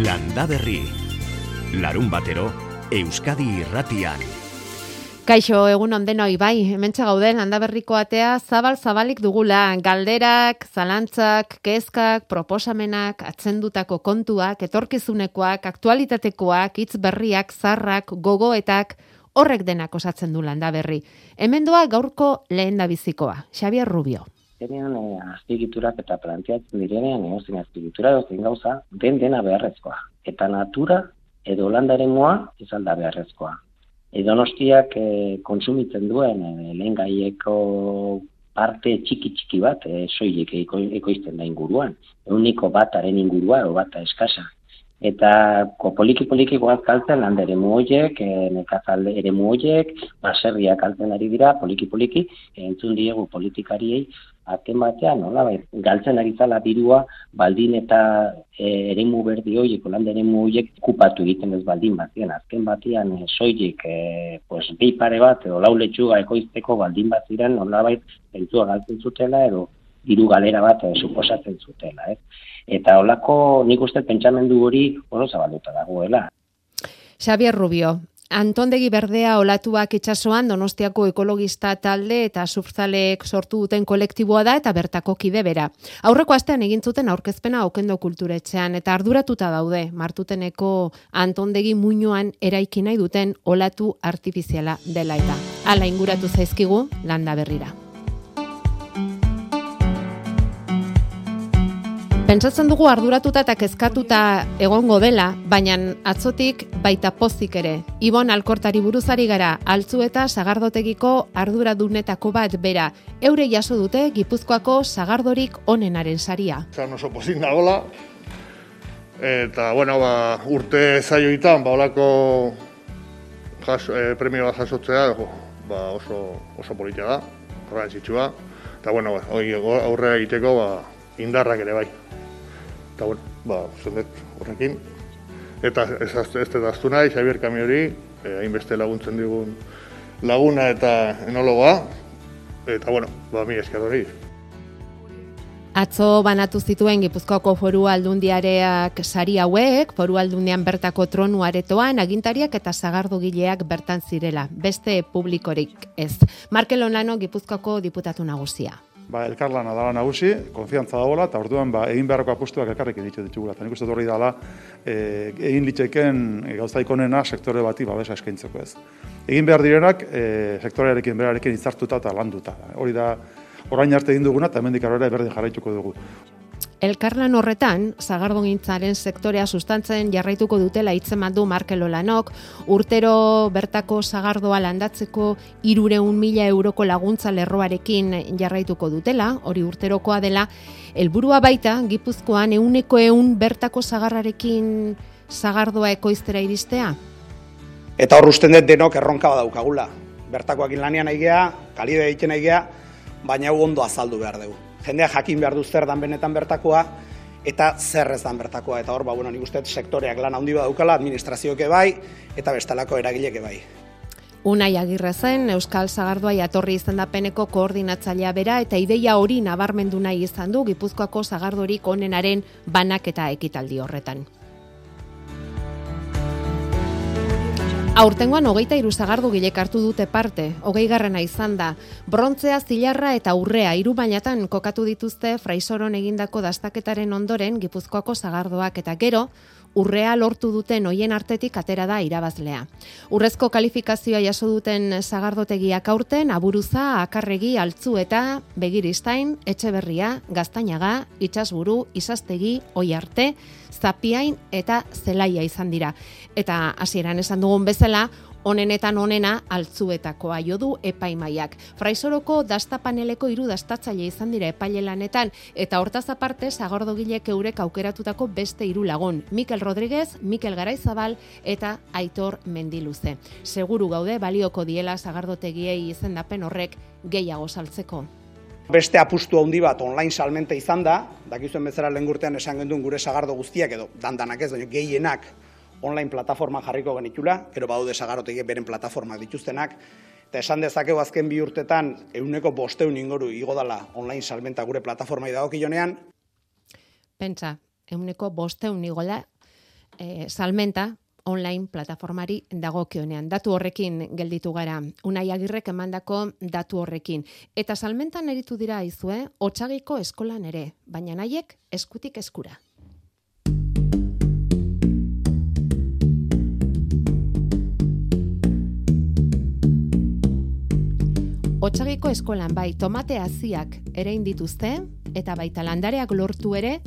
Landa Berri. Larun batero, Euskadi irratian. Kaixo, egun ondenoi, bai, hementsa gauden, handaberriko atea zabal-zabalik dugula, galderak, zalantzak, kezkak, proposamenak, atzendutako kontuak, etorkizunekoak, aktualitatekoak, hitz berriak, zarrak, gogoetak, horrek denak osatzen du landa berri. Hemen doa gaurko lehen bizikoa, Xavier Rubio. Zenean e, azpigiturak eta planteatzen direnean egozin azpigitura egozin gauza, den dena beharrezkoa. Eta natura edo landaren moa izalda beharrezkoa edonostiak e, kontsumitzen duen e, lehen gaieko parte txiki txiki bat e, soilik eko, ekoizten da inguruan. Euniko bataren ingurua, o bata eskasa. Eta ko, poliki poliki goaz kaltzen landa ere muoiek, e, nekazalde ere muoiek, baserriak kaltzen ari dira, poliki poliki, entzun diegu politikariei azken batean, nola, bai, galtzen ari zala dirua, baldin eta e, eremu berdi horiek, holanda eremu horiek kupatu egiten ez baldin batean, azken batean e, soilik, e, pues, behi pare bat, edo lau letxuga ekoizteko baldin bat ziren, nola bai, entzua galtzen zutela, edo diru galera bat e, suposatzen zutela, eh? Eta holako nik uste pentsamendu hori oro zabalduta dagoela. Xavier Rubio, Antondegi berdea olatuak itsasoan Donostiako ekologista talde eta surzaleek sortu duten kolektiboa da eta bertako kide bera. Aurreko astean egin zuten aurkezpena okendo kulturetxean eta arduratuta daude martuteneko Antondegi muinoan eraiki nahi duten olatu artifiziala dela eta. Hala inguratu zaizkigu landa berrira. Pentsatzen dugu arduratuta eta kezkatuta egongo dela, baina atzotik baita pozik ere. Ibon alkortari buruzari gara, altzu eta sagardotegiko arduradunetako bat bera. Eure jaso dute Gipuzkoako sagardorik onenaren saria. Zan oso pozik nagola, eta bueno, ba, urte zaioitan, ba, olako jas, e, premio bat jasotzea, ba, oso, oso politia da, zitsua. Eta bueno, ba, aurre egiteko ba, indarrak ere bai eta bueno, ba, zendet horrekin. Eta ez, ez, daztu nahi, Xabier Kamiori, eh, hainbeste laguntzen digun laguna eta enologoa, eta bueno, ba, mi esker hori. Atzo banatu zituen Gipuzkoako foru aldundiareak sari hauek, foru aldundian bertako tronu aretoan, agintariak eta zagardu gileak bertan zirela, beste publikorik ez. Markel Onano Gipuzkoako diputatu nagusia ba, elkarlana dala nagusi, konfiantza dagoela, eta orduan ba, egin beharrako apustuak elkarrekin ditu ditugula. Eta nik uste horri dala, e, egin litzeken e, onena sektore bati babesa eskaintzeko ez. Egin behar direnak, e, sektorearekin berarekin izartuta eta landuta. Hori da, orain arte egin duguna, eta hemendik arrera berdin jarraituko dugu. Elkarlan horretan, zagardogintzaren sektorea sustantzen jarraituko dutela hitzeman du Markelo Lanok, urtero bertako zagardoa landatzeko irureun mila euroko laguntza lerroarekin jarraituko dutela, hori urterokoa dela, helburua baita, gipuzkoan euneko eun bertako zagarrarekin zagardoa ekoiztera iristea? Eta hor usten dut denok erronka badaukagula. Bertakoak lanean aigea, kalide egiten aigea, baina ondo azaldu behar dugu jendea jakin behar du zer dan benetan bertakoa, eta zer ez dan bertakoa. Eta hor, ba, bueno, nik uste sektoreak lan handi badaukala, administrazioke bai, eta bestalako eragileke bai. Unai agirre zen, Euskal Zagardua jatorri izendapeneko koordinatzailea bera eta ideia hori nabarmendu nahi izan du Gipuzkoako zagardorik onenaren banak eta ekitaldi horretan. Aurtengoan hogeita iruzagardu gilek hartu dute parte, hogei garrena izan da. Brontzea, zilarra eta urrea iru bainatan kokatu dituzte fraisoron egindako dastaketaren ondoren gipuzkoako zagardoak eta gero, urrea lortu duten hoien artetik atera da irabazlea. Urrezko kalifikazioa jaso duten zagardotegiak aurten, aburuza, akarregi, altzu eta begiristain, etxeberria, gaztainaga, itxasburu, izastegi, oi arte, zapiain eta zelaia izan dira. Eta hasieran esan dugun bezala, onenetan onena altzuetakoa jo du epaimaiak. Fraisoroko dasta paneleko hiru dastatzaile izan dira epaile lanetan eta hortaz aparte sagordogilek eurek aukeratutako beste hiru lagun, Mikel Rodríguez, Mikel Garaizabal eta Aitor Mendiluze. Seguru gaude balioko diela sagardotegiei izendapen horrek gehiago saltzeko. Beste apustu handi bat online salmente izan da, dakizuen bezala lengurtean esan genduen gure sagardo guztiak edo dandanak ez, baina gehienak online plataforma jarriko genitula, gero baude sagarotegiek beren plataformak dituztenak, eta esan dezakegu azken bi urtetan euneko bosteun ingoru igo dala online salmenta gure plataforma idagok jonean. Pentsa, euneko bosteun igola e, salmenta online plataformari dagokionean. Datu horrekin gelditu gara. Unai Agirrek emandako datu horrekin. Eta salmentan eritu dira aizue, Otsagiko eskolan ere, baina naiek eskutik eskura. Otsagiko eskolan bai tomate haziak ere indituzte eta baita landareak lortu ere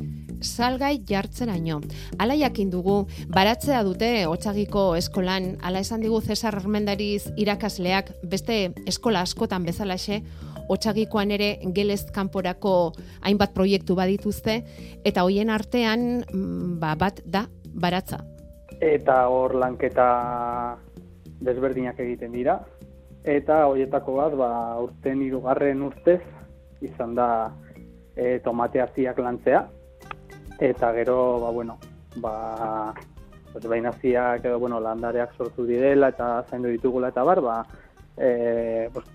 salgai jartzeraino. Hala jakin dugu baratzea dute Otsagiko eskolan, hala esan digu Cesar Armendariz irakasleak beste eskola askotan bezalaxe Otsagikoan ere gelez kanporako hainbat proiektu badituzte eta hoien artean mm, ba, bat da baratza. Eta hor lanketa desberdinak egiten dira, eta horietako bat ba urten hirugarren urtez izan da e, tomate haziak lantzea. Eta gero ba bueno ba pues bainaziak edo bueno landareak sortu direla eta zaindu ditugula eta bar ba e, pues,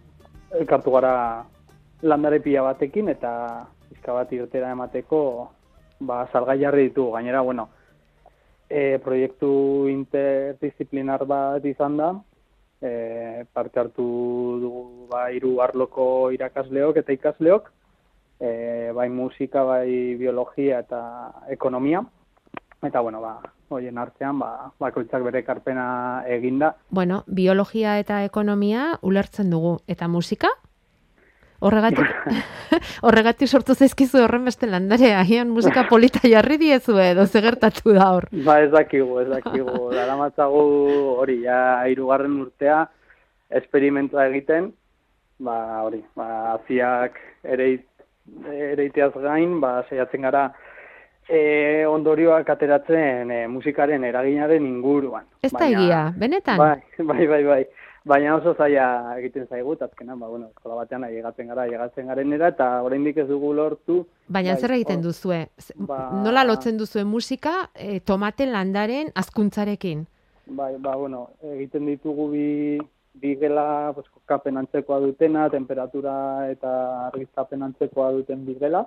elkartu gara landare pila batekin eta izka bat irtera emateko ba salgai jarri ditugu. Gainera bueno e, proiektu interdisciplinar bat izan da e, parte hartu dugu ba, iru arloko irakasleok eta ikasleok, e, bai musika, bai biologia eta ekonomia. Eta, bueno, ba, hoien artean, ba, bakoitzak bere karpena eginda. Bueno, biologia eta ekonomia ulertzen dugu. Eta musika? Horregatik, horregatik sortu zaizkizu horren beste landare, ahian musika polita jarri diezu edo zegertatu da hor. Ba ez dakigu, ez dakigu, dara matzagu hori, ja, irugarren urtea, esperimentua egiten, ba hori, ba, aziak ere, iteaz gain, ba, saiatzen gara, e, ondorioak ateratzen e, musikaren eraginaren inguruan. Ez da egia, benetan? Bai, bai, bai, bai. Baina oso zaila egiten zaigu, azkenan, ba, bueno, eskola batean ailegatzen gara, ailegatzen garen era, eta oraindik ez dugu lortu. Baina bai, zer egiten duzue? Ba, Nola lotzen duzue musika e, tomate landaren azkuntzarekin? Bai, ba, bueno, egiten ditugu bi, bi gela, pues, kapen antzekoa dutena, temperatura eta argiztapen antzekoa duten bi gela,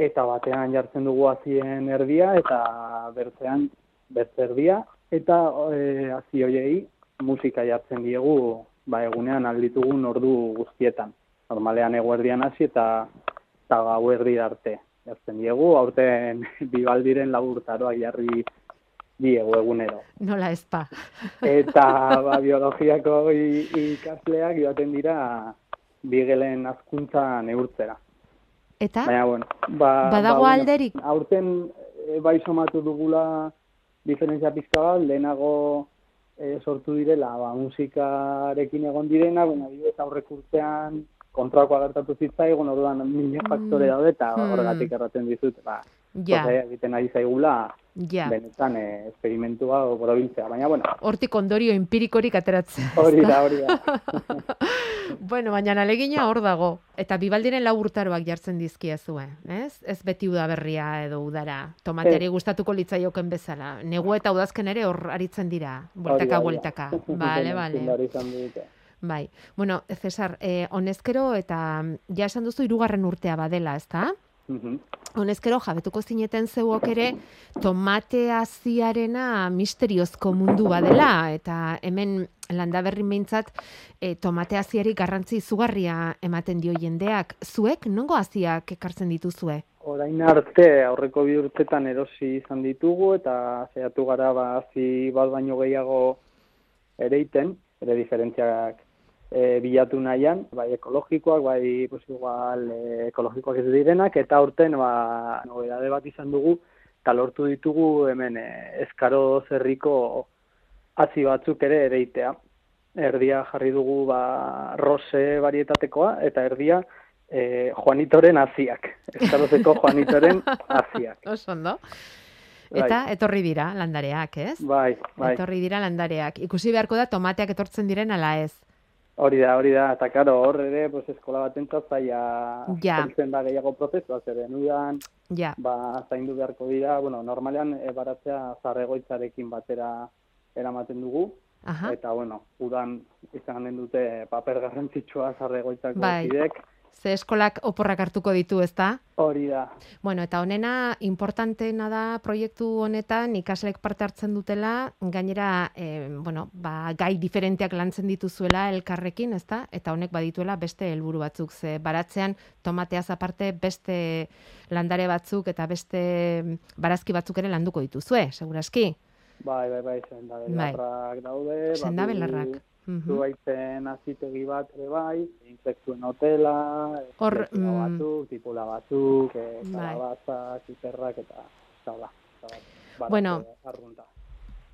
eta batean jartzen dugu azien erdia, eta bertzean bertzerdia, eta e, azi hoiei musika jartzen diegu ba, egunean alditugun ordu guztietan. Normalean eguerdian hasi eta eta gauerdi arte jartzen diegu, aurten bibaldiren laburtaroak jarri diegu egunero. Nola ezpa. Eta ba, biologiako ikasleak joaten dira bigelen azkuntza neurtzera. Eta? Baina, bueno, ba, badago ba, alderik? Aurten e, bai somatu dugula diferentzia pizka bat, lehenago e, sortu direla, ba, musikarekin egon direna, bueno, adibidez aurrek urtean kontrakoa gertatu zitzaigun, orduan mila faktore mm. daude eta hmm. horregatik erraten dizut, ba, ja. egiten ari zaigula, ja. benetan e, esperimentua o borobiltzea, baina bueno. Hortik ondorio empirikorik ateratzen. Hori da, hori da. bueno, baina alegina hor dago. Eta bibaldiren lau urtaroak jartzen dizkia zuen, ez? Ez beti udaberria edo udara. Tomateari gustatuko litzaioken bezala. Negu eta udazken ere hor aritzen dira. Bueltaka, bueltaka. Bale, bale. Bai. Bueno, Cesar, eh, honezkero eta ja esan duzu irugarren urtea badela, ezta? Honezkero jabetuko zineten zeuok ere tomate aziarena misteriozko mundu badela eta hemen landaberri meintzat e, tomate aziari garrantzi izugarria ematen dio jendeak. Zuek nongo aziak ekartzen dituzue? Orain arte aurreko bi urtetan erosi izan ditugu eta zehatu gara ba azi bat baino gehiago ereiten, ere diferentziak e, bilatu nahian, bai ekologikoak, bai pues, igual, e, ekologikoak ez direnak, eta urten ba, nobedade bat izan dugu, eta lortu ditugu hemen e, eskaro zerriko hazi batzuk ere ereitea. Erdia jarri dugu ba, rose barietatekoa, eta erdia e, Juanitoren haziak. Eskarozeko Juanitoren haziak. Oso ondo. Bai. Eta etorri dira landareak, ez? Bai, bai. Etorri dira landareak. Ikusi beharko da tomateak etortzen diren ala ez? Hori da, hori da, eta karo, hor ere, pues, eskola bat zaia ja. da gehiago prozesua, zer denudan, ja. ba, zaindu beharko dira, bueno, normalean, e, baratzea zarregoitzarekin batera eramaten dugu, Aha. eta, bueno, udan izan dute paper garrantzitsua zarregoitzako bai. Ze eskolak oporrak hartuko ditu, ezta? Hori da. Bueno, eta honena, importanteena da proiektu honetan ikaslek parte hartzen dutela, gainera, e, bueno, ba, gai diferenteak lantzen dituzuela elkarrekin, ezta? Eta honek badituela beste helburu batzuk, ze baratzean tomateaz aparte beste landare batzuk eta beste barazki batzuk ere landuko dituzue, seguraski? Bai, bai, bai, sendabelarrak daude. Sendabelarrak. Zuaitzen azitegi bat ere bai, insektuen hotela, Hor, mm, batzuk, tipula batzuk, e, bai. kalabazak, ziterrak eta zala. Bueno,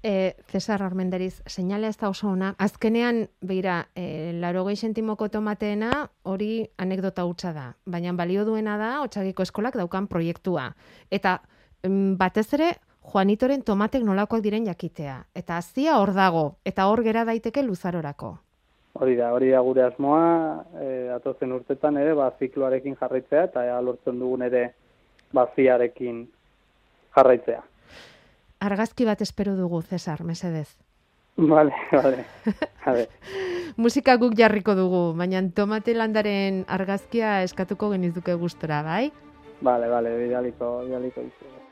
E, Cesar Armenderiz, seinale ez da oso ona. Azkenean, beira, e, laro gehi sentimoko tomateena hori anekdota hutsa da. Baina balio duena da, otxagiko eskolak daukan proiektua. Eta mm, batez ere, Juanitoren tomatek nolakoak diren jakitea. Eta azia hor dago, eta hor gera daiteke luzarorako. Hori da, hori da gure asmoa, e, atozen urtetan ere, ba, zikloarekin jarraitzea, eta ea lortzen dugun ere, baziarekin jarraitzea. Argazki bat espero dugu, Cesar, mesedez. Vale, vale. Vale. Musika guk jarriko dugu, baina tomate landaren argazkia eskatuko genizuke gustora, bai? Vale, vale, bidaliko, bidaliko izu.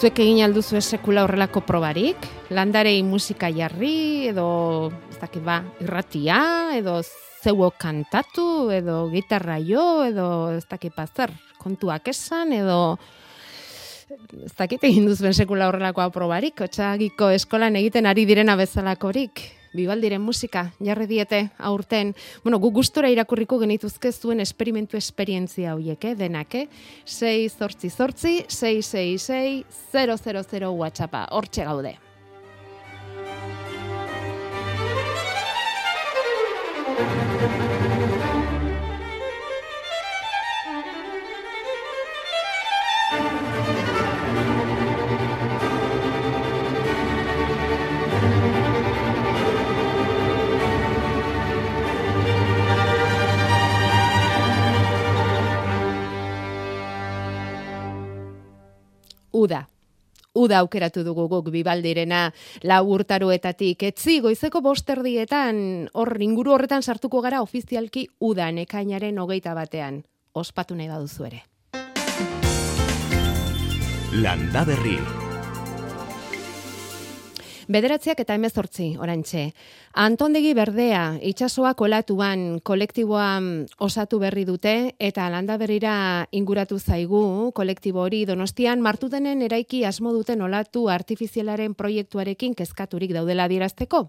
Zuek egin alduzu esekula horrelako probarik? Landarei musika jarri, edo, ez dakit ba, irratia, edo zeuo kantatu, edo gitarra jo, edo ez dakit zer, kontuak esan, edo ez dakit egin duzuen sekula horrelakoa probarik, otxagiko eskolan egiten ari direna bezalakorik bibaldiren musika jarri diete aurten. Bueno, gu gustora irakurriko genituzke zuen esperimentu esperientzia hoiek, eh, denak, eh? 6 zortzi zortzi, 666 000 WhatsAppa, hortxe gaude. Uda aukeratu dugu guk bibaldirena lau urtaruetatik. Etzi, goizeko bosterdietan, hor inguru horretan sartuko gara ofizialki udan ekainaren hogeita batean. Ospatu nahi baduzu ere. Landa berri. Bederatziak eta emezortzi, orantxe. Antondegi berdea, itxasoa kolatuan kolektiboa osatu berri dute, eta landa berrira inguratu zaigu kolektibo hori donostian, martutenen eraiki asmo duten olatu artifizialaren proiektuarekin kezkaturik daudela dirazteko,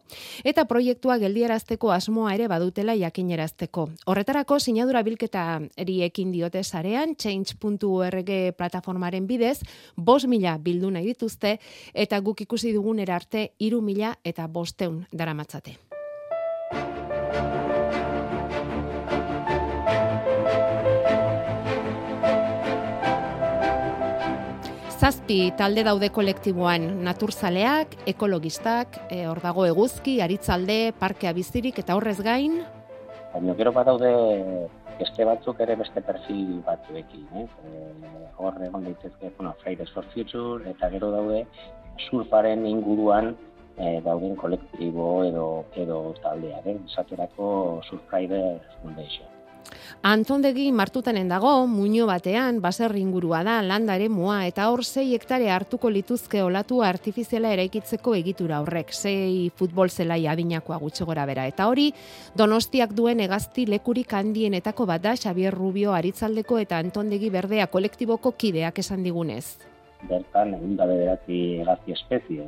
eta proiektua geldiarazteko asmoa ere badutela jakinerazteko. Horretarako, sinadura bilketa eriekin diote sarean, change.org plataformaren bidez, bos mila bildu nahi dituzte, eta guk ikusi dugun erarte iru mila eta bosteun dara matzate. Zazpi talde daude kolektiboan naturzaleak, ekologistak, e, hor dago eguzki, aritzalde, parkea bizirik eta horrez gain? Baina gero bat daude beste batzuk ere beste perfil batzuekin, eh? E, hor egon daitezke, bueno, Fridays for Future, eta gero daude surfaren inguruan e, dauden kolektibo edo edo taldea, den esaterako Surfrider Foundation. Antondegi martutanen dago, muño batean, baser ingurua da, landare mua, eta hor zei hektare hartuko lituzke olatu artifiziala eraikitzeko egitura horrek, zei futbol zelai adinakoa gutxe gora bera. Eta hori, donostiak duen egazti lekurik handienetako bat da, Xavier Rubio aritzaldeko eta Antondegi berdea kolektiboko kideak esan digunez. Bertan, egun da bederatzi egazti espezie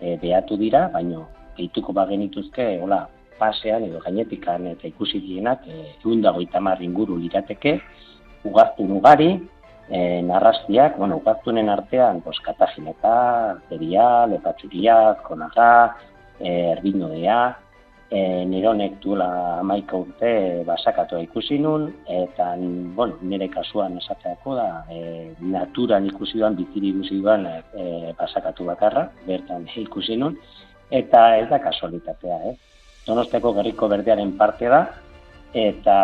e, behatu dira, baino gehituko bagenituzke, hola, pasean edo gainetikan eta ikusi dienak, e, dago itamar inguru lirateke, ugaztu ugari, e, narrastiak, bueno, ugaztunen artean, pues, katagin eta, arteria, lepatxuria, konaga, e, erbinodea, e, nironek duela amaika urte basakatua ikusi nun, eta bueno, nire kasuan esateako da, e, naturan ikusi duan, biziri ikusi duan e, basakatu bakarra, bertan ikusi nun, eta ez da kasualitatea, eh? Donosteko gerriko berdearen parte da, eta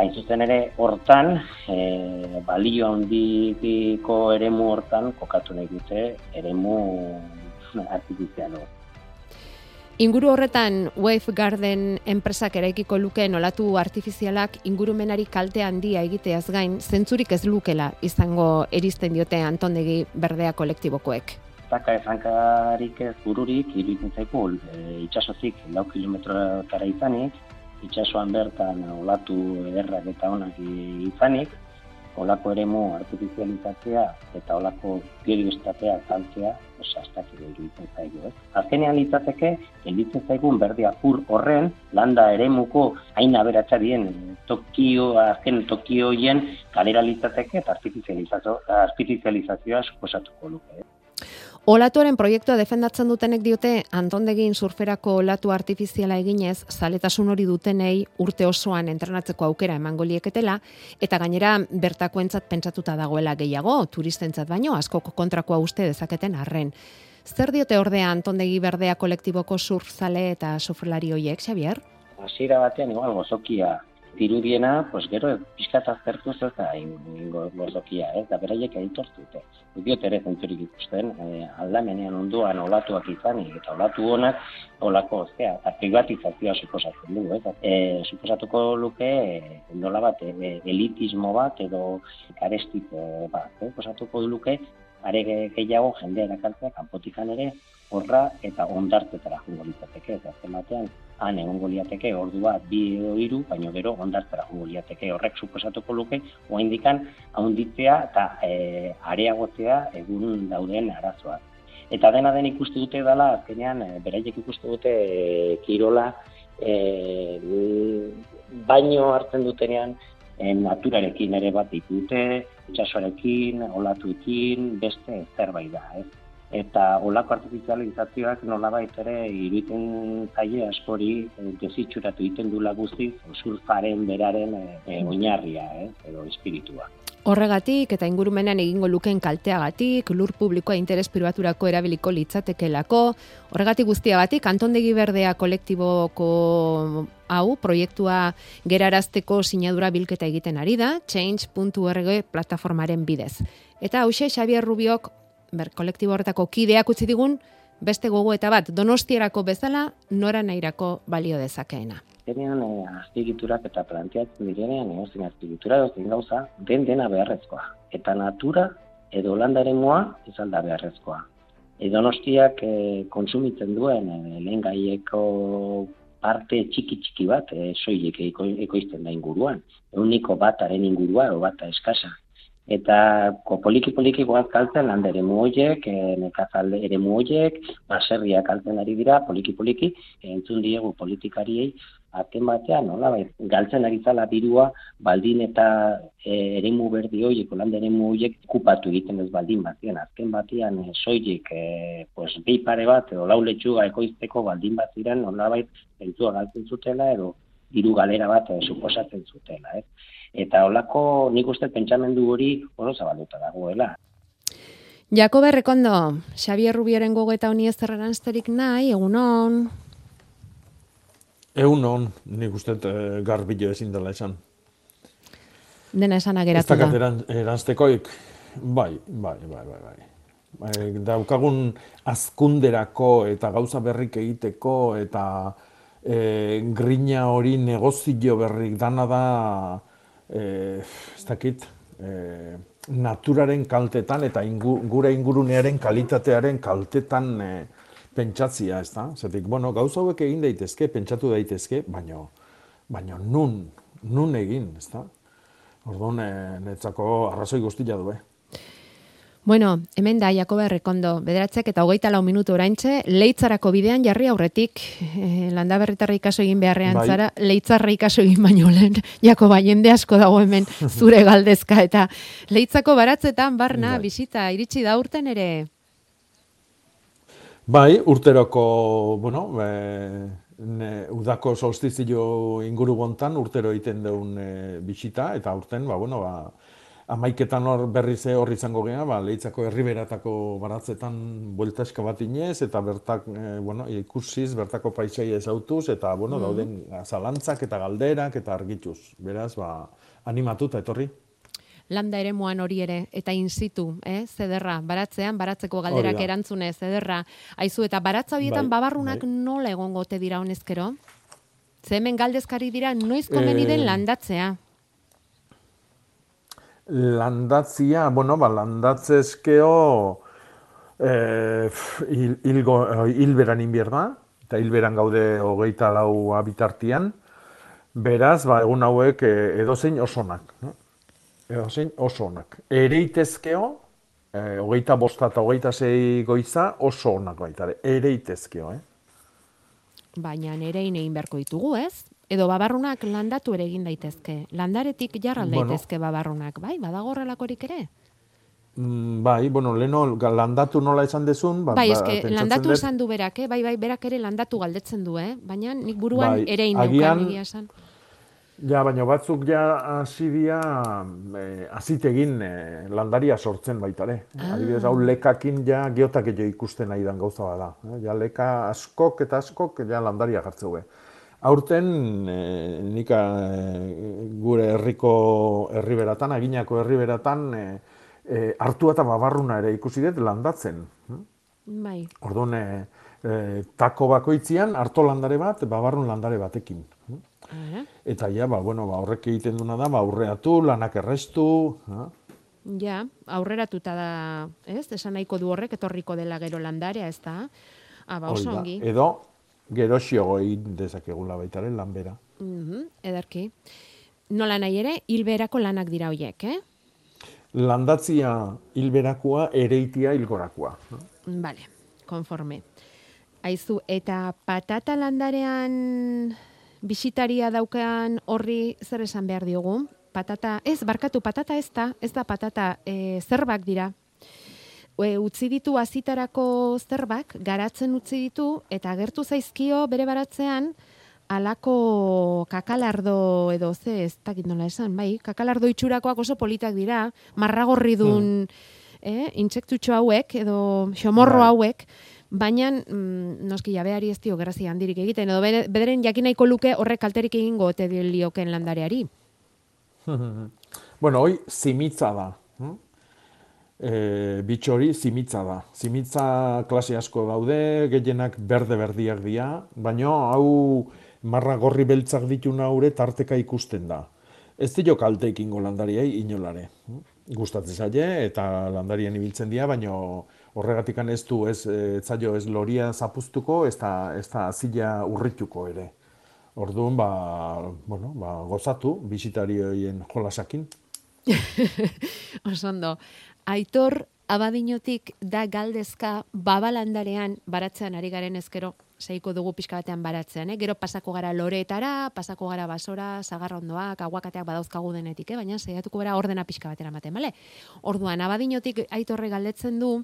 hain zuzen ere hortan, e, balio handiko eremu hortan kokatu nahi dute eremu artifizialo. Inguru horretan Wave Garden enpresak eraikiko luke olatu artifizialak ingurumenari kalte handia egiteaz gain, zentzurik ez lukela izango eristen diote Antondegi Berdea kolektibokoek. Zaka ezankarik ez bururik, iruditzen zaiku, e, itxasozik lau kilometrotara izanik, itxasoan bertan olatu ederrak eta onak izanik, olako eremu artifizializatzea eta olako biodiestatea zantzea, osa, ez dakit iruditzen zaigu, ez? Azkenean litzateke, elitzen zaigun berdi apur horren, landa eremuko hain aberatza dien Tokio, azken Tokioien kalera litzateke eta artifizializazioa suposatuko luke, Olatuaren proiektua defendatzen dutenek diote Antondegin surferako olatu artifiziala eginez zaletasun hori dutenei urte osoan entrenatzeko aukera emango lieketela eta gainera bertakoentzat pentsatuta dagoela gehiago turistentzat baino askok kontrakoa uste dezaketen arren. Zer diote ordea Antondegi berdea kolektiboko surfzale eta surflari hoiek, Xavier? Hasiera batean igual gozokia dirudiena, pues gero pizkat aztertu ez da ingo gozokia, ez da beraiek aitortute. Diot ere zentzurik ikusten, e, aldamenean onduan olatuak izan, eta olatu honak, olako, zea, privatizazioa suposatzen du, ez? E, suposatuko luke, e, nola bat, e, elitismo bat, edo karestit bat, e, suposatuko luke, are gehiago jendea erakaltzea kanpotikan ere horra eta ondartetara jungo litzateke eta azken batean han egongo liateke ordua bi edo hiru baino gero ondartera jungo liateke horrek suposatuko luke oraindikan ahonditzea eta e, areagotzea egun dauden arazoa eta dena den ikuste dute dela azkenean e, beraiek ikuste dute e, kirola e, baino hartzen dutenean e, naturarekin ere bat ditute, itxasoarekin, olatuekin, beste zerbait da, ez? Eta olako artifizializazioak nolabait ere iruiten zaie askori e, desitxuratu egiten dula guztiz surfaren beraren e, oinarria, ez? edo espiritua. Horregatik eta ingurumenean egingo luken kalteagatik, lur publikoa interes pribaturako erabiliko litzatekelako, horregatik guztiagatik, antondegi berdea kolektiboko hau proiektua gerarazteko sinadura bilketa egiten ari da, change.org plataformaren bidez. Eta hause Xavier Rubiok, ber, kolektibo horretako kideak utzi digun, beste gogo eta bat, donostierako bezala, nora nairako balio dezakeena azkenean e, azpigiturak eta planteatzen direnean egozin azpigitura egozin gauza den dena beharrezkoa. Eta natura edo landaren moa izalda beharrezkoa. Edo nostiak e, konsumitzen duen e, lehen gaieko parte txiki txiki bat e, soilik ekoizten da inguruan. Euniko bataren ingurua o bata eskasa. Eta ko poliki poliki goaz kaltzen landa ere muoiek, e, nekazalde ere muoiek, baserriak kaltzen ari dira, poliki poliki, entzun diegu politikariei, aten batean, nola, bai, galtzen ari zala dirua, baldin eta e, eremu berdi horiek, olanda eremu horiek, kupatu egiten ez baldin batean, azken batean, e, soilik, e, pues, behi pare bat, edo lau letxuga ekoizteko baldin bat ziren, nola, bai, entzua galtzen zutela, edo diru galera bat e, suposatzen zutela, eh? Eta holako nik uste pentsamendu hori oro zabalduta dagoela. Jakobe Rekondo, Xavier Rubieren gogo eta honi ez nahi, egunon, Egun hon, nik uste uh, garbilo ezin dela esan. Dena esan ageratu da. Ez eranztekoik, bai, bai, bai, bai, bai. bai daukagun azkunderako eta gauza berrik egiteko eta e, grina hori negozio berrik dana da, e, ez dakit, e, naturaren kaltetan eta gure ingurunearen kalitatearen kaltetan e, pentsatzia, ez da? Zertik, bueno, gauza hauek egin daitezke, pentsatu daitezke, baino, baino nun, nun egin, ez da? Orduan, e, netzako arrazoi guztia du, eh? Bueno, hemen da, Jakoba Errekondo, bederatzek eta hogeita lau minutu oraintxe, leitzarako bidean jarri aurretik, e, landa berritarra ikaso egin beharrean bai. zara, leitzarra ikaso egin baino lehen, Jakoba, jende asko dago hemen zure galdezka, eta leitzako baratzetan, barna, bai. bisita, iritsi da urten ere, Bai, urteroko, bueno, e, ne, udako solstizio inguru gontan urtero egiten deun e, bisita, eta urten, ba, bueno, ba, amaiketan hor berriz hor izango gea, ba, lehitzako herriberatako baratzetan buelta eska bat inez, eta bertak, e, bueno, ikusiz, bertako paisaia ezautuz, eta, bueno, Mhm. dauden zalantzak eta galderak eta argituz. Beraz, ba, animatuta etorri. landa ere moan hori ere, eta in situ, eh? zederra, baratzean, baratzeko galderak Hori da. erantzune, zederra. Aizu, eta baratza horietan Bai, babarrunak bai. nola egongo ote dira honezkero? Ze hemen galdezkari dira, noiz komeni den Eh, landatzea. Landatzia, bueno, ba, landatzezkeo eh, hil, hilgo, eh, hilberan inbier da, eta hilberan gaude hogeita lau bitartian, beraz, ba, egun hauek eh, edozein osonak. No? Edozein oso onak. Ereitezkeo, eh, hogeita bosta eta hogeita zei goiza oso onak baita ere, ereitezkeo, eh? Baina nerein egin beharko ditugu, ez? Edo babarrunak landatu ere egin daitezke. Landaretik jarral Bueno. daitezke babarrunak, bai? Badago horrelakorik ere? Mm, bai, bueno, leno landatu nola esan dezun, ba, bai, ba, eske, landatu dut- esan du berak, eh? bai, bai, berak ere landatu galdetzen du, eh? baina nik buruan Bai, ere neukan egia esan. Ja, baina batzuk ja hasi dira eh, hazitegin eh, landaria sortzen baita ere. Ah. Adibidez, hau lekakin ja geotak ikusten nahi dan gauza bada. Eh? Ja leka askok eta askok ja landaria jartze hue. Aurten eh, nik eh, gure herriko herriberatan, aginako herriberatan eh, eh, hartua eta babarruna ere ikusi dut landatzen. Bai, Orduan, eh, eh, tako bakoitzian harto landare bat, babarrun landare batekin. eh? Eta ja, ba, bueno, ba, horrek egiten duna da, ba, aurreatu, lanak errestu, ha? ja, aurreratuta da, ez? Esan nahiko du horrek, etorriko dela gero landarea, ez da? Ah, ba, oso ongi. Edo, gero xiogo egin dezakegula baitaren lanbera. Mhm, ederki. Nola nahi ere, hilberako lanak dira hoiek, eh? Landatzia hilberakua, ereitia hilgorakua. no? Vale, konforme. Aizu, eta patata landarean bisitaria daukan horri zer esan behar diogu? Patata, ez, barkatu, patata ez da, ez da patata, e, zerbak dira. E, utzi ditu azitarako zerbak, garatzen utzi ditu, eta agertu zaizkio bere baratzean, alako kakalardo edo ze, ez dakit nola esan, bai, kakalardo itxurakoak oso politak dira, marragorri dun, eh, intsektutxo hauek edo xomorro Bai. hauek, baina mm, noski jabeari ez dio grazia handirik egiten, edo bederen jakin nahiko luke horrek kalterik egingo ote lioken landareari. Bueno, hoi zimitza da. hm? E, bitxo hori zimitza da. Zimitza klase asko daude, gehienak berde-berdiak dira, baina hau marra gorri beltzak dituna ure tarteka ikusten da. Ez dio kalte ekingo landariei inolare. Gustatzen zaie eta landarian ibiltzen dira, baina horregatikan ez du ez, eh, ez loria zapuztuko, ez da, ez da azila urrituko ere. Orduan, ba, bueno, ba, gozatu bisitarioien jolasakin. Oso ondo. Aitor abadinotik da galdezka babalandarean baratzean ari garen ezkero seiko dugu pixka batean baratzean, eh? Gero pasako gara loreetara, pasako gara basora, zagarrondoak, aguakateak badauzkagu denetik, eh? baina saiatuko gara ordena pixka batera ematen, bale? Orduan, abadinotik aitorre galdetzen du,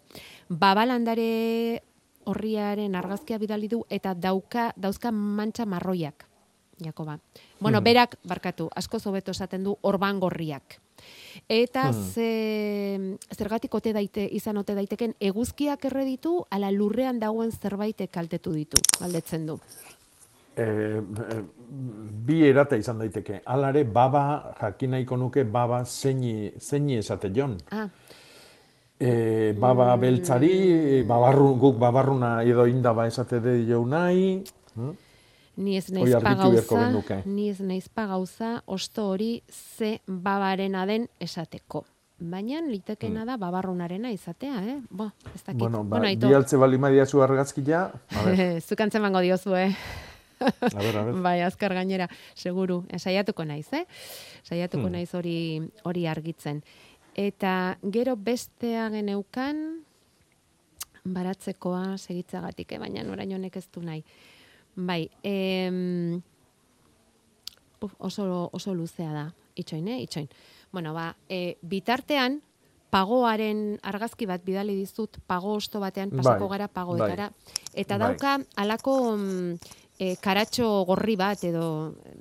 babalandare horriaren argazkia bidali du eta dauka dauzka mantxa marroiak. Jakoba. Bueno, berak, barkatu, asko hobeto esaten du orban gorriak. Eta ze, zergatik ote daite, izan ote daiteken eguzkiak erreditu, ala lurrean dagoen zerbaitek kaltetu ditu, galdetzen du. E, e, bi erata izan daiteke. Alare, baba, jakin nahiko nuke, baba zeini, zeini esate jon. Ah, E, baba beltzari, babarru, guk babarruna edo indaba esate de jo nahi. hm? Ni ez naiz pagauza, ni ez naiz pagauza, osto hori ze babarena den esateko. Baina litekena da babarrunarena izatea, eh? Bo, ez dakit. Bueno, ba, Aitor, bi altze bali madiazu argazkia, a ber, Zuk antzemango diozu, eh? a ber, a ber. Bai, azkar gainera, seguru. Eh, Saiatuko naiz, eh? Saiatuko Hmm. naiz hori hori argitzen. Eta gero bestea geneukan baratzekoa segitzagatik, eh? baina orain honek ez du nahi. Bai, em, uf, oso, oso luzea da, itxoin, eh? itxoin. Bueno, ba, e, bitartean, pagoaren argazki bat bidali dizut, pago osto batean pasako Bai, gara pagoetara. Eta Bai. dauka, alako mm, e, karatxo gorri bat edo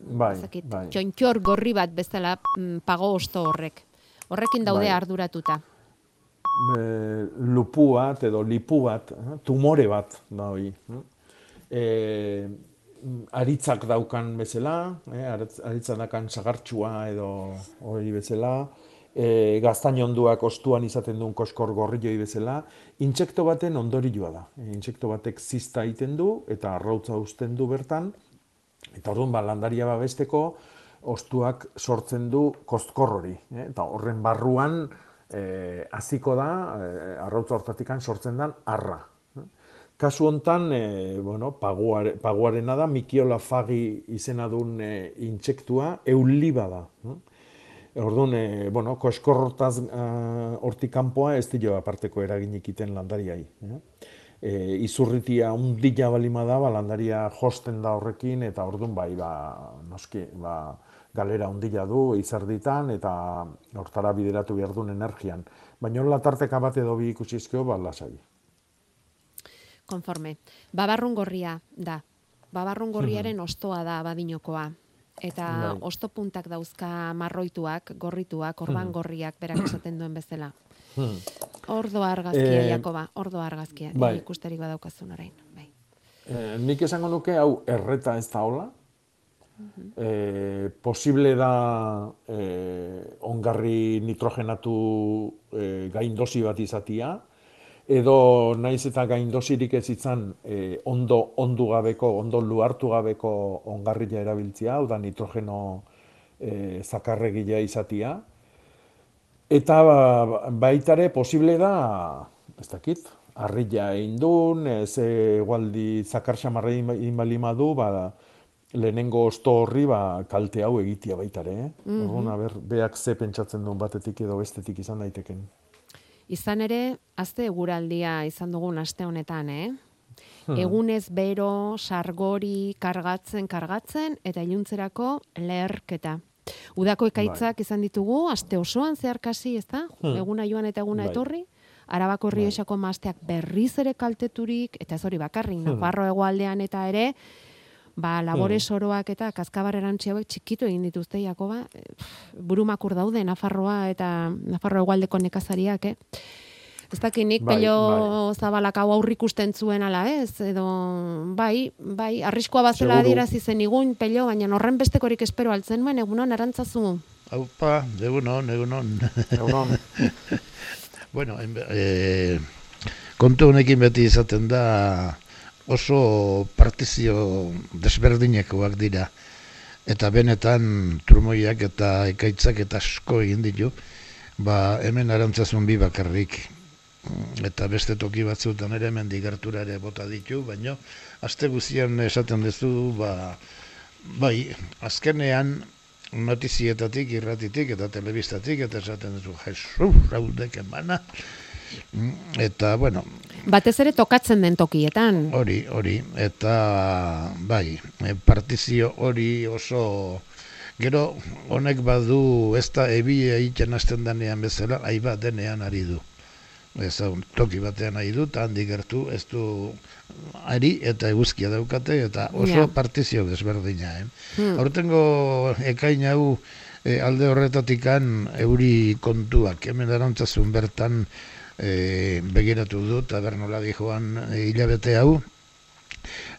Bai, ez dakit, bai. txontxor gorri bat bezala mm, pago osto horrek. Horrekin daude Bai. arduratuta. e, lupu bat edo lipu bat, eh, tumore bat da hori. Eh. E, aritzak daukan bezala, eh, aritz- aritzak daukan sagartxua edo hori bezala, e, gaztainonduak ostuan izaten duen koskor gorrioi bezala, intsekto baten ondorioa da. E, intsekto batek zista egiten du eta arrautza uzten du bertan, Eta orduan, ba, landaria babesteko, ostuak sortzen du kostkor hori. Eh? Eta horren barruan, eh, hasiko da, eh, arrautza hortatikan sortzen den arra. Kasu hontan, eh, bueno, paguare, paguarena da, Mikiola fagi izena duen eh, intsektua, euliba da. Orduan, eh, bueno, koskorrotaz eh, hortik kanpoa ez dio aparteko eraginik iten landariai. Eh? E, izurritia undila balima da, ba, landaria josten da horrekin, eta orduan bai, ba, noski, ba, galera undila du izarditan, eta hortara bideratu behar duen energian. Baina hola tarteka bat edo bi ikusizkeo, ba, lasai. Konforme. Babarrun gorria da. Babarrun gorriaren ostoa da badinokoa. Eta Bai. ostopuntak dauzka marroituak, gorrituak, orban gorriak, berak esaten duen bezala. Ordo argazkia, Eh, Jakoba, ordo argazkia. bai. Ikusterik badaukazun orain. Bai. E, nik esango nuke, hau, erreta ez da hola. E, posible da e, ongarri nitrogenatu e, gaindosi bat izatia, edo naiz eta gaindosirik ez izan e, ondo ondu gabeko, ondo luartu gabeko ongarria erabiltzia, hau da nitrogeno e, zakarregila izatia. Eta ba, baitare posible da, ez dakit, harrila egin duen, ze gualdi zakar xamarra inbalima du, ba, lehenengo osto horri ba, kalte hau egitia baitare. Eh? Orduan, aber, beak ze pentsatzen duen batetik edo bestetik izan daiteken. Izan ere, azte eguraldia izan dugun aste honetan, eh? Egunez bero, sargori, kargatzen, kargatzen, eta iluntzerako leherketa. Udako ekaitzak izan ditugu, aste osoan zeharkasi, ez da? Eguna joan eta eguna Bai. etorri. Arabako rioxako mazteak berriz ere kalteturik, eta ez hori bakarrik, Nafarro hegoaldean eta ere, ba, labore soroak eta kaskabar erantzi hauek txikitu egin dituzte, Jakoba, Eh, burumakur daude Nafarroa eta Nafarro hegoaldeko nekazariak, eh? Ez dakinik Bai, pello zabalak hau aurrik ikusten zuen ala ez, edo bai, bai, arriskoa bazela adierazi zen igun pello, baina horren bestekorik espero altzen nuen, egunon arantzazu. Aupa, egunon, egunon. Egunon, bueno, en, e, kontu honekin beti izaten da oso partizio desberdinekoak dira. Eta benetan trumoiak eta ekaitzak eta asko egin ditu, ba hemen arantzazun bi bakarrik. Eta beste toki batzuetan ere hemen digertura ere bota ditu, baino aste guztian esaten duzu, ba, bai, azkenean notizietatik, irratitik eta telebistatik, eta esaten duzu, jesu, raudek emana, Mm, eta, bueno, Batez ere tokatzen den tokietan. hori, hori, eta, bai, e, partizio hori oso, gero, honek badu, ez da ebi egiten hasten danean bezala, aiba denean ari du. Ez toki batean nahi du, eta handik gertu, ez du ari eta eguzkia daukate, eta oso Ja. partizio desberdina, eh? Hmm. Aurtengo ekain hau e, alde horretatikan euri kontuak, hemen arantzazun bertan e, begiratu dut, eta bernola joan e, hilabete hau,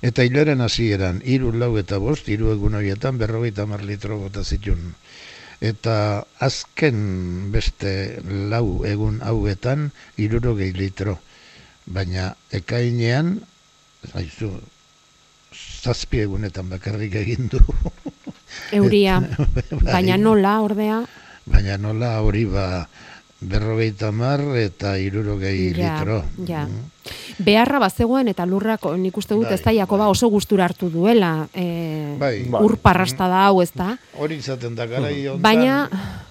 eta hilaren hasieran hiru lau eta bost, hiru egun horietan berrogeita hamar litro bota zitun. Eta azken beste lau egun hauetan hirurogei litro. Baina ekainean, haizu, zazpi egunetan bakarrik egin du. Euria. Bai. Baina nola, ordea, Baina nola hori ba berrogeita mar eta hirurogei Ja, litro. ja. Mm. beharra bazegoen eta lurrak nik uste dut ez da Bai. Jakoba oso gustura hartu duela. E, Bai. Ur parrasta da hau, ez da? Hori izaten da garai honetan Baina-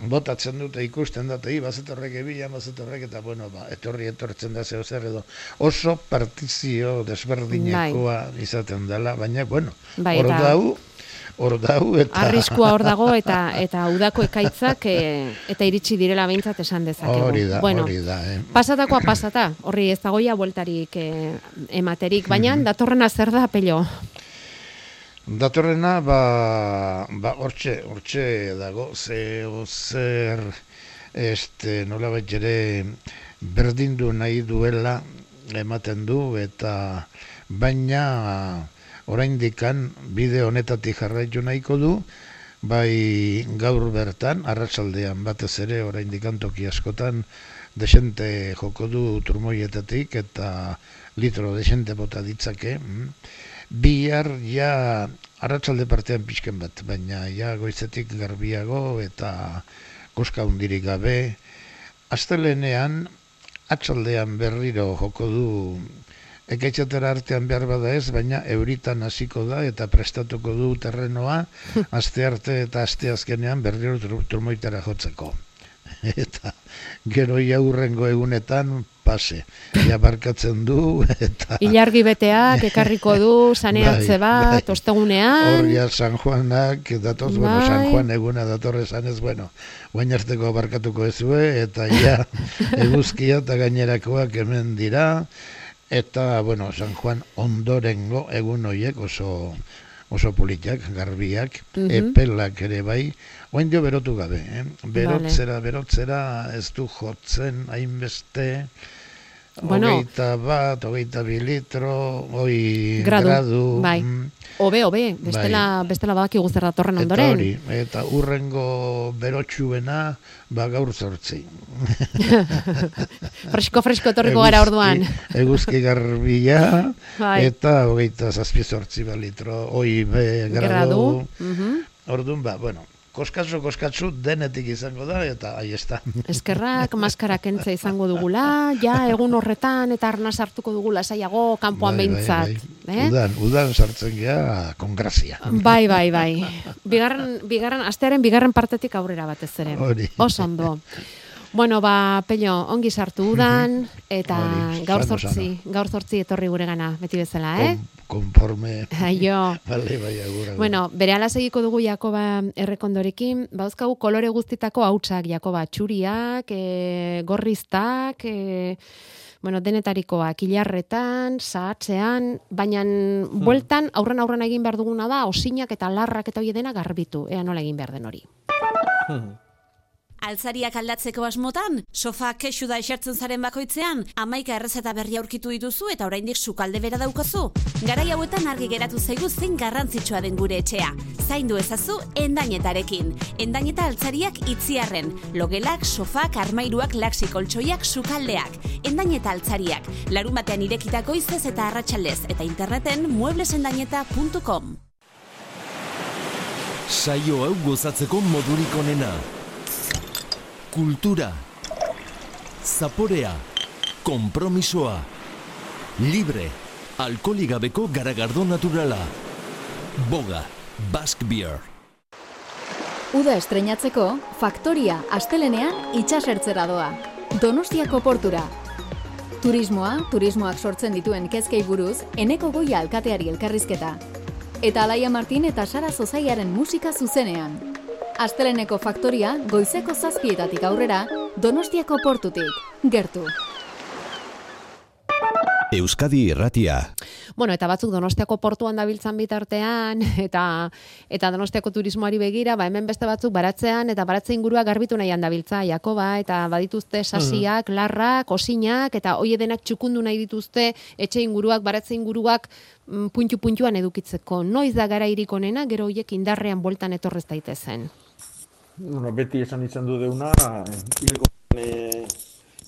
botatzen dute ikusten da, hi bazetorrek ebila, bazetorrek eta bueno, ba, etorri etortzen da zeo zer edo oso partizio desberdinekoa izaten dela, baina bueno, Bai, hor dau, hor dau eta Arriskua hor dago eta eta udako ekaitzak e, eta iritsi direla behintzat esan dezakegu. hori da, bueno, hori da, eh. Pasatakoa pasata, horri ez dagoia bueltarik e, ematerik, baina datorrena zer da pello. Datorrena, ba, ba, hortxe, hortxe dago, ze, zer, este, nola ere, berdindu nahi duela ematen du, eta baina oraindikan bide honetatik jarraitu nahiko du, bai gaur bertan, arratsaldean batez ere oraindikan toki askotan, desente joko du turmoietatik eta litro desente bota ditzake. Mm bihar ja arratsalde partean pixken bat, baina ja goizetik garbiago eta koska hundirik gabe. Astelenean, atxaldean berriro joko du ekaitxatera artean behar bada ez, baina euritan hasiko da eta prestatuko du terrenoa aste arte eta aste azkenean berriro turmoitara jotzeko. eta gero jaurrengo egunetan pase. Ja barkatzen du eta Ilargi beteak ekarriko du saneatze bai, bat bai. ostegunean. Hor ja San Juanak datoz bai. bueno San Juan eguna datorre sanez bueno. Guain arteko barkatuko ezue eta ja eguzkia eta gainerakoak hemen dira eta bueno San Juan ondorengo egun hoiek oso oso politiak, garbiak, mm epelak ere bai, oain dio berotu gabe, eh? berotzera, berotzera, ez du jotzen hainbeste, bueno, hogeita bat, hogeita bi litro, oi gradu, gradu bai. Mm, Obe, obe, bestela, bai. bestela badaki guzerra torren ondoren. Eta hori, eta urrengo berotxuena, ba gaur zortzi. fresko, fresko torriko gara orduan. Eguzki garbila, bai. eta hogeita zazpi zortzi ba litro, oi be gradu. gradu. Mm Orduan, ba, bueno, koskatzu, koskatzu, denetik izango da, eta ahi ez Eskerrak, maskarak entza izango dugula, ja, egun horretan, eta arna sartuko dugula, saiago, kanpoan bai, bai behintzat. Bai, bai. Eh? Udan, udan sartzen gea, kongrazia. Bai, bai, bai. Bigarren, bigarren, astearen bigarren partetik aurrera batez ere. Oso ondo. Bueno, ba, Pello, ongi sartu udan, eta gaur zortzi, gaur zortzi etorri gure gana, beti bezala, eh? konforme. Aio. Vale, bai, agura. Bueno, bere ala segiko dugu Jakoba errekondorekin, bauzkagu kolore guztitako hautsak Jakoba, txuriak, e, gorriztak, e, bueno, denetarikoak, ilarretan, zahatzean, baina hmm. bueltan, aurren aurren egin behar duguna da, osinak eta larrak eta hoi dena garbitu, ea nola egin behar den hori. Hmm. Altzariak aldatzeko asmotan, sofa kexu da esertzen zaren bakoitzean, amaika errezeta berri aurkitu dituzu eta oraindik sukalde bera daukazu. Garai hauetan argi geratu zaigu zein garrantzitsua den gure etxea. Zaindu ezazu endainetarekin. Endaineta altzariak itziarren. Logelak, sofak, armairuak, laksikoltsoiak, sukaldeak. Endaineta altzariak. Larun batean irekitako izez eta arratsaldez eta interneten mueblesendaineta.com Saio hau gozatzeko modurik onena kultura, zaporea, kompromisoa, libre, alkoligabeko garagardo naturala, boga, bask beer. Uda estrenatzeko, faktoria astelenean itxasertzera doa. Donostiako portura. Turismoa, turismoak sortzen dituen kezkei buruz, eneko goia alkateari elkarrizketa. Eta Alaia Martin eta Sara Zozaiaren musika zuzenean. Asteleneko faktoria goizeko zazpietatik aurrera Donostiako portutik. Gertu. Euskadi Irratia. Bueno, eta batzuk Donostiako portuan dabiltzan bitartean eta eta Donostiako turismoari begira, ba hemen beste batzuk baratzean eta baratze ingurua garbitu nahian dabiltza Jakoba eta badituzte sasiak, mm. larrak, osinak eta hoe denak txukundu nahi dituzte etxe inguruak, baratze inguruak mm, puntu puntuan edukitzeko. Noiz da gara irik onena, gero hoiek indarrean bueltan etorrez daitezen bueno, beti esan izan du deuna, ilgoran, e,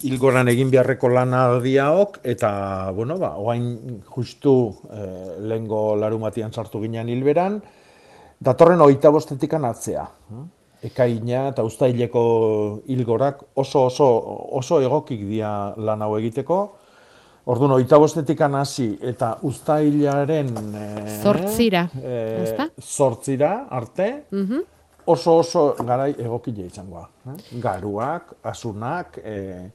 ilgoran egin beharreko lana aldiaok, eta, bueno, ba, oain justu e, lehengo larumatian sartu ginean hilberan, datorren oita bostetik atzea. Ekaina eta ustaileko ilgorak oso oso oso egokik dia lan hau egiteko. Orduan, oita bostetik hasi eta ustailaren... E, zortzira, e, Zortzira, arte. Mm oso oso garai egokile izangoa. Eh? Garuak, asunak, eh,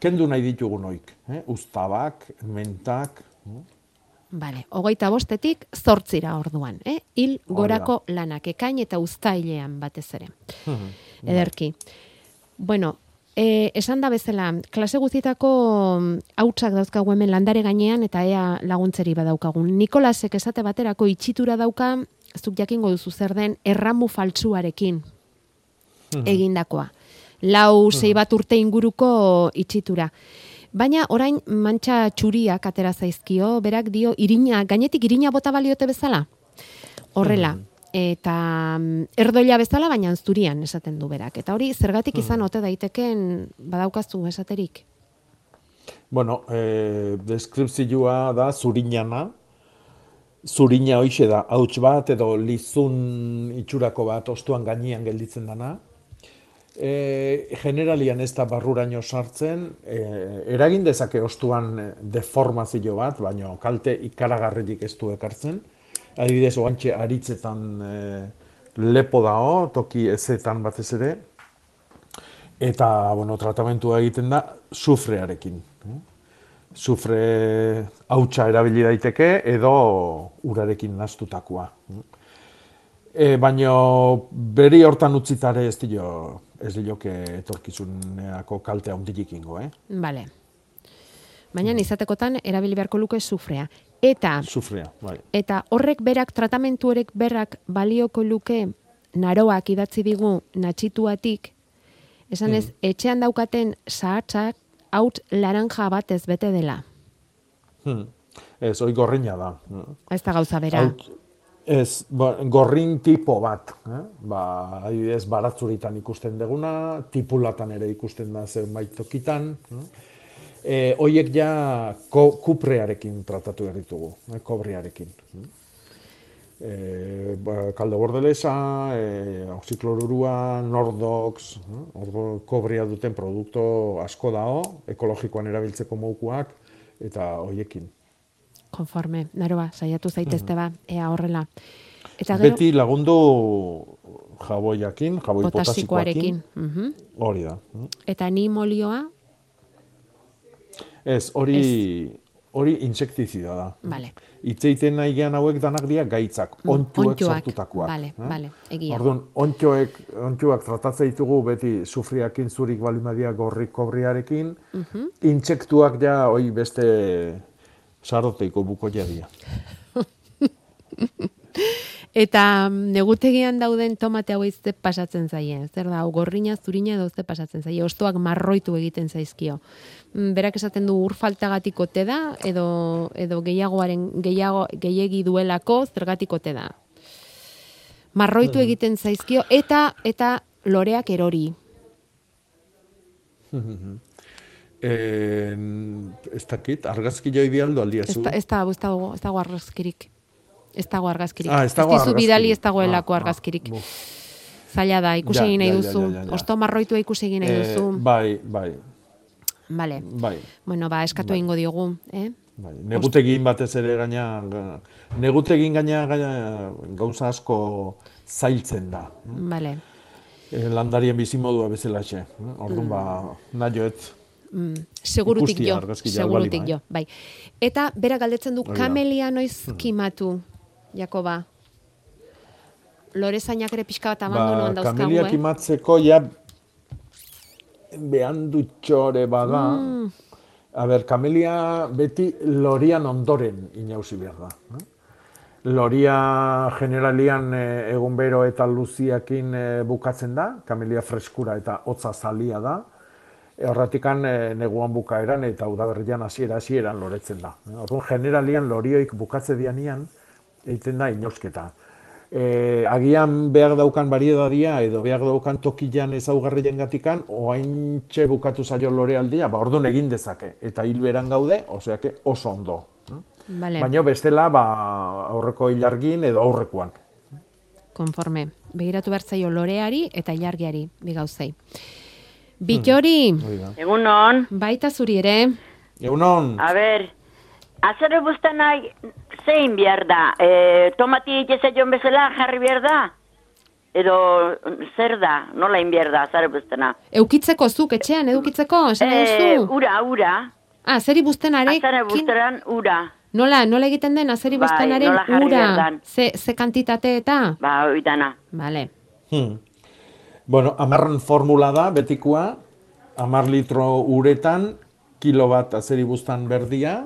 kendu nahi ditugu noik. Eh? Uztabak, mentak. Eh? Bale, hogeita bostetik zortzira orduan. Eh? Hil gorako lanak, ekain eta uztailean batez ere. Ederki. Bueno, E, esan da bezala, klase guztietako hautsak dauzkagu hemen landare gainean eta ea laguntzeri badaukagun. Nikolasek esate baterako itxitura dauka ez duk jakingo duzu zer den erramu faltsuarekin egindakoa. Lau sei bat urte inguruko itxitura. Baina orain mantxa txuriak atera zaizkio, berak dio irina, gainetik irina bota baliote bezala. Horrela, eta mm, erdoila bezala, baina zurian esaten du berak. Eta hori, zergatik izan ote daiteken badaukazu esaterik? Bueno, e, deskripzioa da zurinana, zurina hoixe da, hauts bat edo lizun itxurako bat ostuan gainean gelditzen dana. E, generalian ez da barruraino sartzen, e, eragin dezake ostuan deformazio bat, baina kalte ikaragarritik ez du ekartzen. Adibidez, oantxe aritzetan e, lepo dao, toki ezetan batez ere, eta, bueno, tratamentua egiten da, sufrearekin. Sufre hautsa erabili daiteke edo urarekin nastutakoa. E, baina beri hortan utzitare ez dio, ez dioke etorkizuneako kaltea hundilik ingo, eh? Bale. Baina izatekotan erabili beharko luke sufrea. Eta Sufrea, bai. eta horrek berak tratamentu horrek berak balioko luke naroak idatzi digu natxituatik, esan ez, etxean daukaten zahatzak haut laranja bat ez bete dela. Hmm. Ez, hoi gorrina da. Ez da gauza bera. Haut, ez, ba, gorrin tipo bat. Eh? Ba, adibidez, baratzuritan ikusten deguna, tipulatan ere ikusten da zenbait tokitan. Eh? E, hoiek ja ko, kuprearekin tratatu behar ditugu, eh? kobriarekin. E, ba, kaldo bordelesa, e, oxiklorurua, nordox, eh? ordo, kobria duten produkto asko dao, ekologikoan erabiltzeko moukuak, eta hoiekin. Konforme, naroa, saiatu zaitezte ba, ea horrela. Eta gero, Beti lagundu jaboiakin, jaboi potasikoarekin. potasikoakin. Mhm. Hori da. Eta ni molioa, Ez, hori hori insektizida da. Vale. Itzeiten nahi gean hauek danak dira gaitzak, ontxuek Onddoak. sortutakoak. Vale, eh? vale, egia. Orduan, ontxoek, ontxuak tratatzen ditugu beti sufriakin zurik balimadia gorrik kobriarekin, Mhm. intsektuak ja hoi beste saroteiko buko jadia. Eta mm, negutegian dauden tomate hau ze pasatzen zaie. Zer da, gorrina, zurina edo ze pasatzen zaie. Ostoak marroitu egiten zaizkio. Mm, Berak esaten du ur faltagatik ote da, edo, edo gehiagoaren, gehiago, gehiegi duelako zergatik ote da. Marroitu egiten zaizkio, eta eta loreak erori. Eh, ez dakit, argazki joi bialdo aldia Ez zu. da, ez da, ez dago, ez dago argazkirik. Ez dago argazkirik. Ah, ez dago argazkirik. bidali ez dagoelako Ah, ah, argazkirik. buf. Zaila da, ikusi egin nahi ja, duzu. ja, ja. Osto marroitua ikusi egin nahi Eh, duzu. bai, bai, Vale. bai. Bueno, ba, eskatu egingo diogu, eh? Bai, negutegin batez ere gaina, ga- negutegin gaina, gaina gauza asko zailtzen da. Vale. E, landarien bizimodua bezalaxe. eh? Orduan ba, nahioet. Mm, segurutik Ikustia jo, argazkia segurutik bali ba, jo, bai. Eta bera galdetzen du kamelia noiz kimatu, Jakoba. Lorezainak ere pixka bat abandonoan Ba, dauzkagu, eh? imatzeko ja behan dutxore bada. Mm. A ber, kamelia beti lorian ondoren inauzi behar da. eh? Loria generalian eh, egun bero eta luziakin eh, bukatzen da, kamelia freskura eta hotza zalia da. E, Horratikan e, neguan bukaeran eta udaberrian hasiera hasieran loretzen da. Eh, Orduan generalian lorioik bukatze dianian egiten da inausketa. E, agian behar daukan bariedadia edo behar daukan tokian ezaugarrien gatikan, oaintxe bukatu zaio lorealdia, ba orduan egin dezake. Eta hilberan gaude, oseake oso ondo. Vale, Baina bestela, ba, aurreko ilargin edo aurrekoan. konforme. Begiratu behar zaio loreari eta ilargiari, bi gauzei. Bitori, da. Egunon, baita zuri ere, Egunon, a ber, azere buzten nahi, zein behar da? E, tomati itxezaion bezala jarri behar da? Edo zer da, nola in behar da, azare buztena? eukitzeko zuk etxean, edukitzeko, E, ura, ura, Ah, zeri buztenarekin, azare buztenan ura. nola, nola egiten den azeri Bai, behar ura, ze, ze kantitate eta? Ba, oitana. Vale. Hmm. Bueno, amarren formula da, betikoa, amar litro uretan, kilo bat azeri buztan berdia,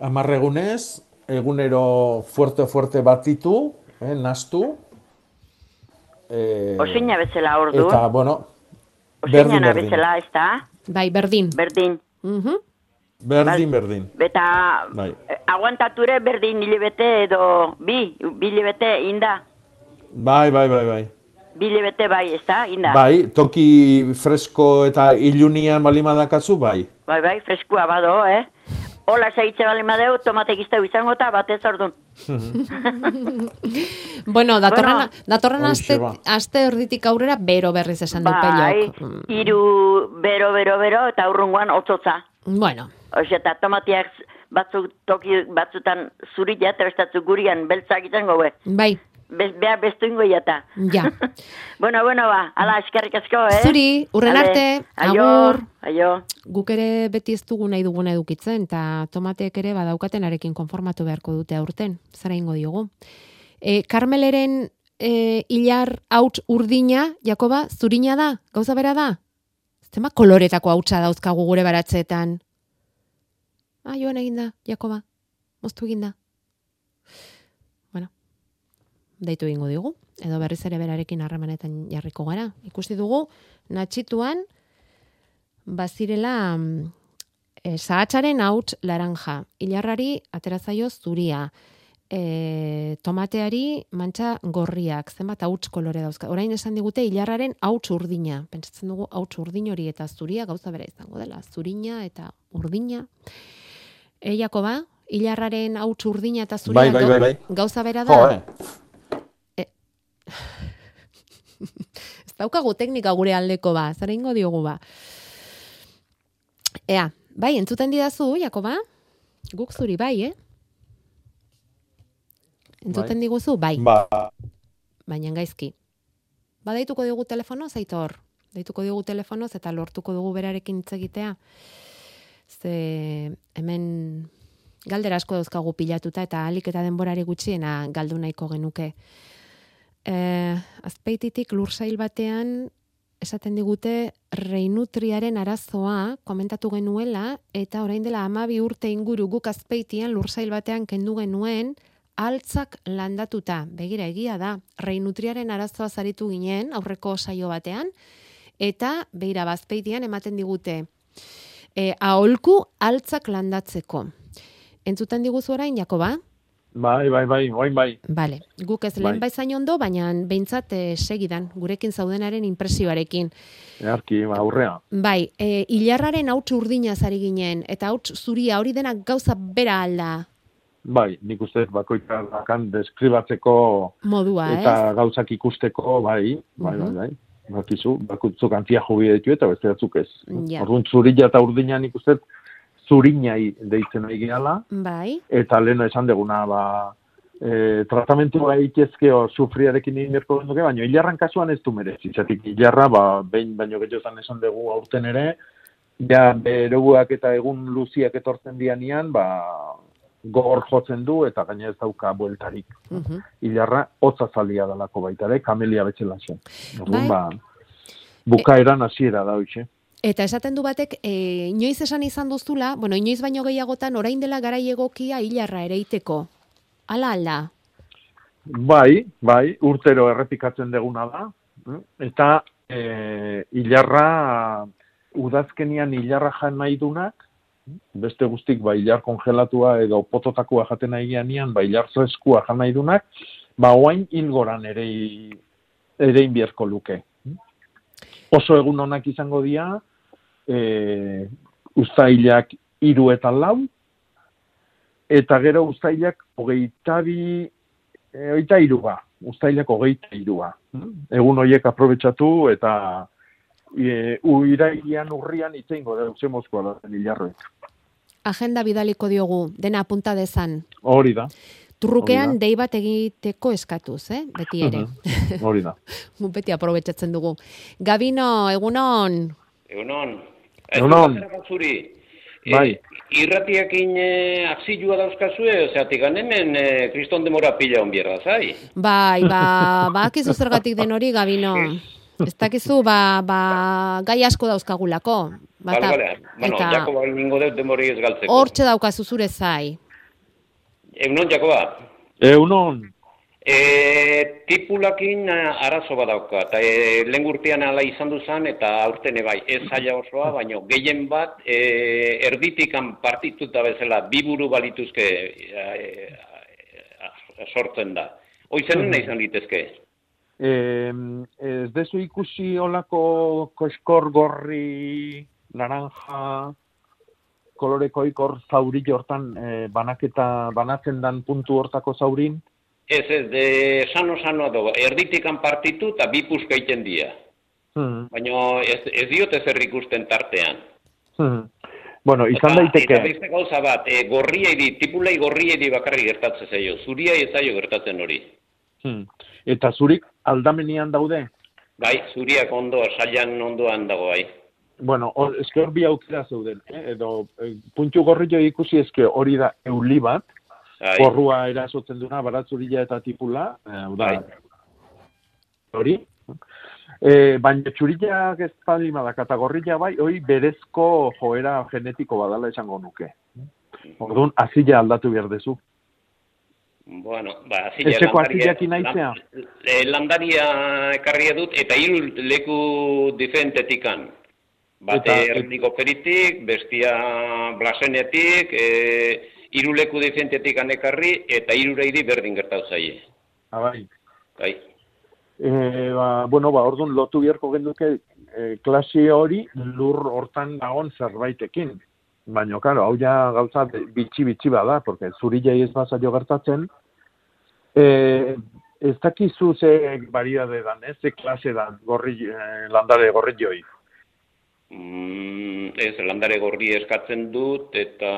amar egunez, egunero fuerte-fuerte batitu, eh, nastu. Eh, Osina bezala ordu. Eta, bueno, berdin, berdin. bezala, ez da? Bai, berdin. Berdin. Mhm. Berdin, berdin. Eta Bai. aguantature berdin hilebete edo bi, bi hilebete inda. Bai, bai, bai, bai. Bi hilebete bai, ez da? Inda. Bai, toki fresko eta ilunian balima dakazu, bai. Bai, bai, freskua bado, eh? Hola, segitze bali madeu, tomatek izteu izango eta batez ordun. Bueno, datorren, Bueno. datorren aste, ba. aste erditik aurrera bero berriz esan du Bai, pelok. hiru bero, bero, bero, eta urrungoan otzotza. Bueno, Oxe, eta tomatiak batzuk toki batzutan zurila, eta bestatzu gurian beltzak izango, be. bai, Be, behar bestu ingo jata. ja. bueno, bueno, ba, ala, eskerrik asko, eh? Zuri, urren Ale, arte, aio, agur. Aio. Guk ere beti ez dugu nahi duguna edukitzen, eta tomateek ere badaukaten arekin konformatu beharko dute aurten. Zara ingo diogu. E, Karmeleren e, hilar hauts urdina, Jakoba, zurina da? Gauza bera da? Zema koloretako hautsa dauzkagu gure baratzeetan. Ah, joan egin da, Jakoba. Moztu egin da. Bueno, deitu egingo digu. Edo berriz ere berarekin harremanetan jarriko gara. Ikusi dugu, natxituan, bazirela mm, e, zahatzaren hauts laranja, hilarrari aterazaio zuria, e, tomateari mantxa gorriak, zenbat hauts kolore dauzka. Orain esan digute hilarraren hauts urdina. Pentsatzen dugu hauts urdin hori eta zuria gauza bera izango dela. Zurina eta urdina. Eiako ba, hilarraren hauts urdina eta zuria Bai, bai, bai, bai. gauza bera da. Jo, eh? Ez daukagu teknika gure aldeko ba, zara ingo diogu ba. Ea, bai, entzuten didazu, Jakoba? Guk zuri bai, eh? Entzuten Bai. diguzu, bai. Ba, Baina gaizki. Ba, deituko digu telefono, zaitor. Deituko digu telefonoz eta lortuko dugu berarekin hitz egitea. Ze hemen galdera asko dauzkagu pilatuta eta alik eta denborari gutxiena galdu nahiko genuke. Eh, azpeititik lursail batean esaten digute reinutriaren arazoa komentatu genuela eta orain dela amabi urte inguru guk azpeitian lursail batean kendu genuen altzak landatuta. Begira egia da, reinutriaren arazoa zaritu ginen aurreko saio batean eta begira bazpeitian ematen digute e, aholku altzak landatzeko. Entzuten diguzu orain, Jakoba? Bai, bai, bai, oain bai. Bale, guk ez lehen Bai. baizain ondo, baina behintzat e, segidan, gurekin zaudenaren impresioarekin. Earki, ba, aurrea. Bai, e, hilarraren hauts urdina zari ginen, eta hauts zuria hori denak gauza bera alda Bai, nik uste bakoitza dakan deskribatzeko modua, eta ez? gauzak ikusteko, bai, bai, bai, Mhm. bai. Bakizu, bakutzuk antia jobi ditu eta beste batzuk ez. Ja. Orduan zurila eta urdina nik uste zurinai deitzen nahi gehala, Bai, eta lehen esan deguna, ba, e, tratamentu gaitezkeo sufriarekin egin berko genuke, baina hilarran kasuan ez du merezi. Zatik hilarra, ba, behin baino gehiagotan esan dugu aurten ere, ja, beroguak eta egun luziak etortzen dianian, ba, gogor jotzen du eta gaina ez dauka bueltarik. mhm. Hilarra hotza zalia dalako baita ere, kamelia betxela zen. Orduan, Bai. ba, bukaeran hasiera da hoxe. Eta esaten du batek, e, inoiz esan izan duzula, bueno, inoiz baino gehiagotan orain dela garai egokia hilarra ereiteko. Ala, ala. Bai, bai, urtero errepikatzen deguna da. Eta e, hilarra, udazkenian hilarra jan nahi dunak, beste guztik ba, hilar kongelatua edo pototakoa jaten nahi geanian, ba, hilar freskua jan nahi dunak, ba, oain hilgoran ere, ere inbierko luke. Oso egun onak izango dira, e, ustailak hiru eta lau, eta gero ustailak hogeita bi, e, hogeita iruga, ustailak hogeita iruga. Egun horiek aprobetsatu eta e, uiraian urrian itzeingo da, zemozkoa da zen hilarroek. Agenda bidaliko diogu, dena apunta dezan. Hori da, Turrukean dei bat egiteko eskatuz, eh? Beti ere. hori da. Beti aprobetsatzen dugu. Gabino, egunon. Egunon. Egunon. Zuri. Bai. E, irratiakin e, akzilua dauzkazue, ozeatik hemen e, kriston demora pila onbierda, zai? Bai, ba, ba, akizu zergatik den hori, Gabino. Ez dakizu, ba, ba, gai asko dauzkagulako. Bale, Bata, bale. Bueno, eta Jakoba ningo dut demori ez galtzeko. hortxe daukazu zure zai. Egunon, Jakoba. Egunon, E, tipulakin eh, arazo badauka, eta e, lehen urtean ala izan duzan, eta aurten bai, ez zaila osoa, baina gehien bat, e, erditikan partituta bezala, bi buru balituzke e, e, sortzen da. Hoizen nahi izan litezke? Eh, ez dezu ikusi olako koskor gorri, naranja, koloreko ikor zauri hortan eh, banaketa, banatzen dan puntu hortako zaurin? Ez, ez, de sano-sanoa dago, erditikan partitu eta bi puska iten dira. Hmm. Baina ez, ez diote zer ikusten tartean. Hmm. Bueno, izan daiteke... Eta beste gauza bat, e, gorria edi, tipulei gorria edi bakarri gertatzen zaio, zuria ez gertatzen hori. Hmm. Eta zurik aldamenian daude? Bai, zuriak ondo, sailan ondoan dago bai. Bueno, or, eske hor bi aukera zeuden, eh? edo eh, puntu gorri ikusi eske hori da euli bat, Bai. Porrua erasotzen duna, baratzurila eta tipula, eh, da, hori. E, baina txurillak ez palima da, katagorrilla bai, hori berezko joera genetiko badala esango nuke. Orduan, azila aldatu behar dezu. Bueno, ba, azila Etxeko azilak inaizea? eh, landaria ekarria dut, eta hiru leku diferentetikan. Bate Eta- erdiko peritik, bestia blasenetik, e, hiru leku diferentetik anekarri, eta reidi berdin gertatu zaie. Abai. Bai. E, ba, bueno, ba, orduan lotu beharko genduke e, klase hori lur hortan dagon zerbaitekin. Baina, karo, hau ja gauza bitxi-bitxi bada, porque zurilei ez bazaio gertatzen, e, ez dakizu ze variade dan, ez, ze klase dan, gorri, eh, landare gorri joi. Mm, ez, landare gorri eskatzen dut, eta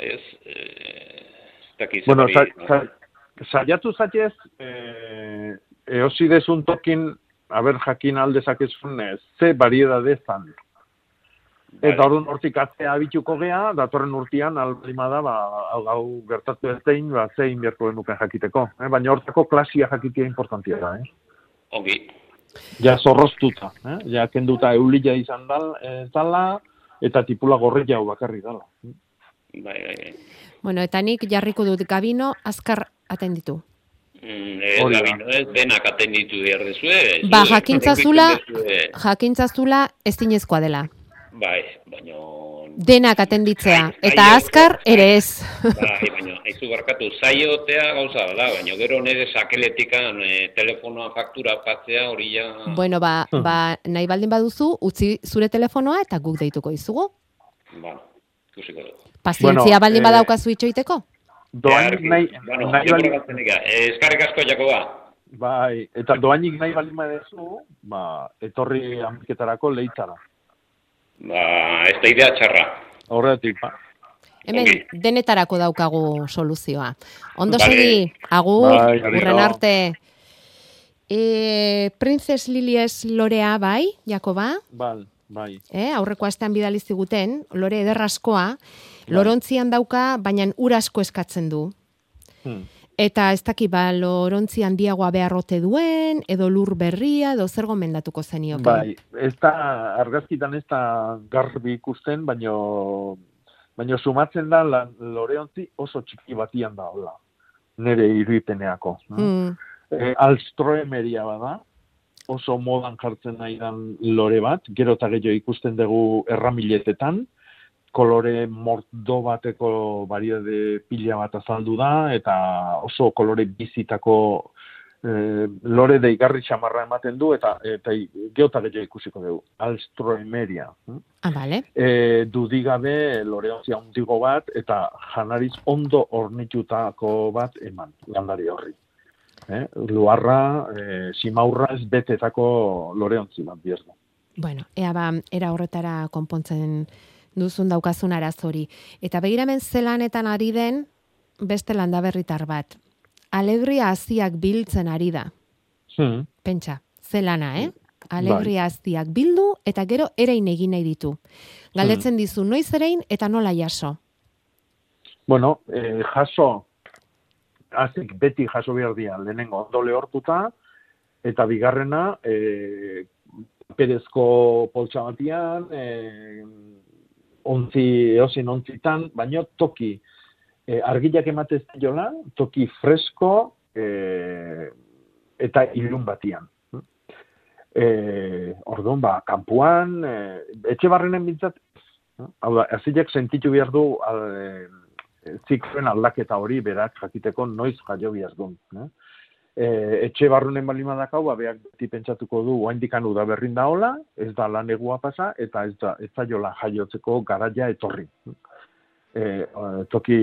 ez, e, ez dakiz Bueno, hori. sa, saiatu zatez, e, eosi desun tokin, haber jakin aldezakezun, ez, ze variedade zan. Eta orduan hortik atzea abituko gea, datorren urtean, albalima da, ba, hau, hau gertatu ez dein, ba, zein beharko genuken jakiteko. Eh? Baina hortako klasia jakitea importantia da, eh? Ongi. Ja zorroztuta, eh? ja kenduta eulila izan dal, ez dala, eta tipula gorri jau bakarri dala. Bai, bai, bai. Bueno, eta nik jarriko dut gabino azkar atenditu. Mm, ez, Hori da. Gabino, ez, denak atenditu behar dezue. Ba, jakintzazula, jakintzazula ez dinezkoa dela. Bai, baina... Denak atenditzea, Bai, eta bai, azkar ere ez. Bai, baina, haizu barkatu, zaiotea gauza da, baina gero nire sakeletikan e, telefonoa faktura patzea hori ja... Bueno, ba, ba, nahi baldin baduzu, utzi zure telefonoa eta guk deituko izugu. Bueno, ikusiko dugu. Pazientzia Bueno, baldin eh, badaukazu itxoiteko? Doainik nahi, Bueno, nahi probatzen ega. Eh, Eskarrik asko, Jakoba. bai, eta doainik nahi baldin badezu, ba, etorri amiketarako leitzara. Ba, ez da idea txarra. Horretik, ba. Hemen denetarako daukagu soluzioa. Ondo Vale. segi, agur, Bai, urren arte. E, Princess Lilies lorea bai, Jakoba? Bal, bai. Eh, aurreko astean bidali ziguten, lore ederraskoa, lorontzian dauka, baina ur asko eskatzen du. Hmm. Eta ez daki ba, lorontzi handiagoa beharrote duen, edo lur berria, edo zer gomendatuko zenioke. Bai, ez da, argazkitan ez da garbi ikusten, baino, baino sumatzen da la, loreontzi oso txiki batian da, hola. Nere irudipeneako. Mm. E, alstroemeria bada, oso modan jartzen nahi dan lore bat, gero eta gehiago ikusten dugu erramiletetan, kolore mordo bateko variade pila bat azaldu da, eta oso kolore bizitako eh, lore deigarri xamarra ematen du, eta, eta geota gehiago ikusiko dugu. Alstroemeria. Ah, bale. e, dudigabe loreontzia hundigo bat eta janariz ondo ornitutako bat eman landari horri. Eh? Luarra, e, simaurra ez betetako loreontzi bat bierda. Bueno, ea ba, era horretara konpontzen duzun daukazun arazori. Eta begiramen zelanetan ari den beste landaberritar bat. Alegria haziak biltzen ari da. Hmm. Pentsa, zelana, eh? Alegria haziak bildu eta gero erein egin nahi ditu. Galdetzen dizu noiz erein eta nola jaso. Bueno, e, jaso, azik beti jaso behar dira, lehenengo ondo lehortuta, eta bigarrena, e, perezko poltsa batian, e, ontzi, eosin ontzitan, baino toki, e, argilak ematez jola, toki fresko, e, eta ilun batian. E, orduan, ba, kanpuan, e, etxe barrenen bintzat, hau da, azilek sentitu behar du al, e, zikloen aldaketa hori berak jakiteko noiz jaio behar du. E, etxe barrunen balima dakau, ba, behak beti pentsatuko du, oaindikan da berrin daola, ez da lan egua pasa, eta ez da, ez da jola jaiotzeko garaia etorri e, toki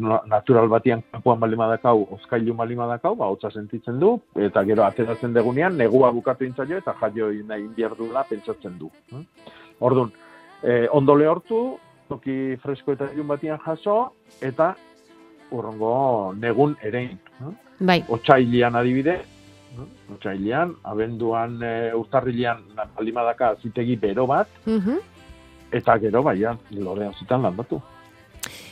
natural batian kanpoan balima dakau, oskailu balima dakau, ba, hotza sentitzen du, eta gero ateratzen degunean, negua bukatu intzaio, eta jaio nahi inbierdula pentsatzen du. Orduan, e, ondo lehortu, toki fresko eta ilun batian jaso, eta urrongo negun erein. Bai. Otsailian adibide, otsailian, abenduan e, urtarrilean balima daka zitegi bero bat, eta gero baian, lorean zitan landatu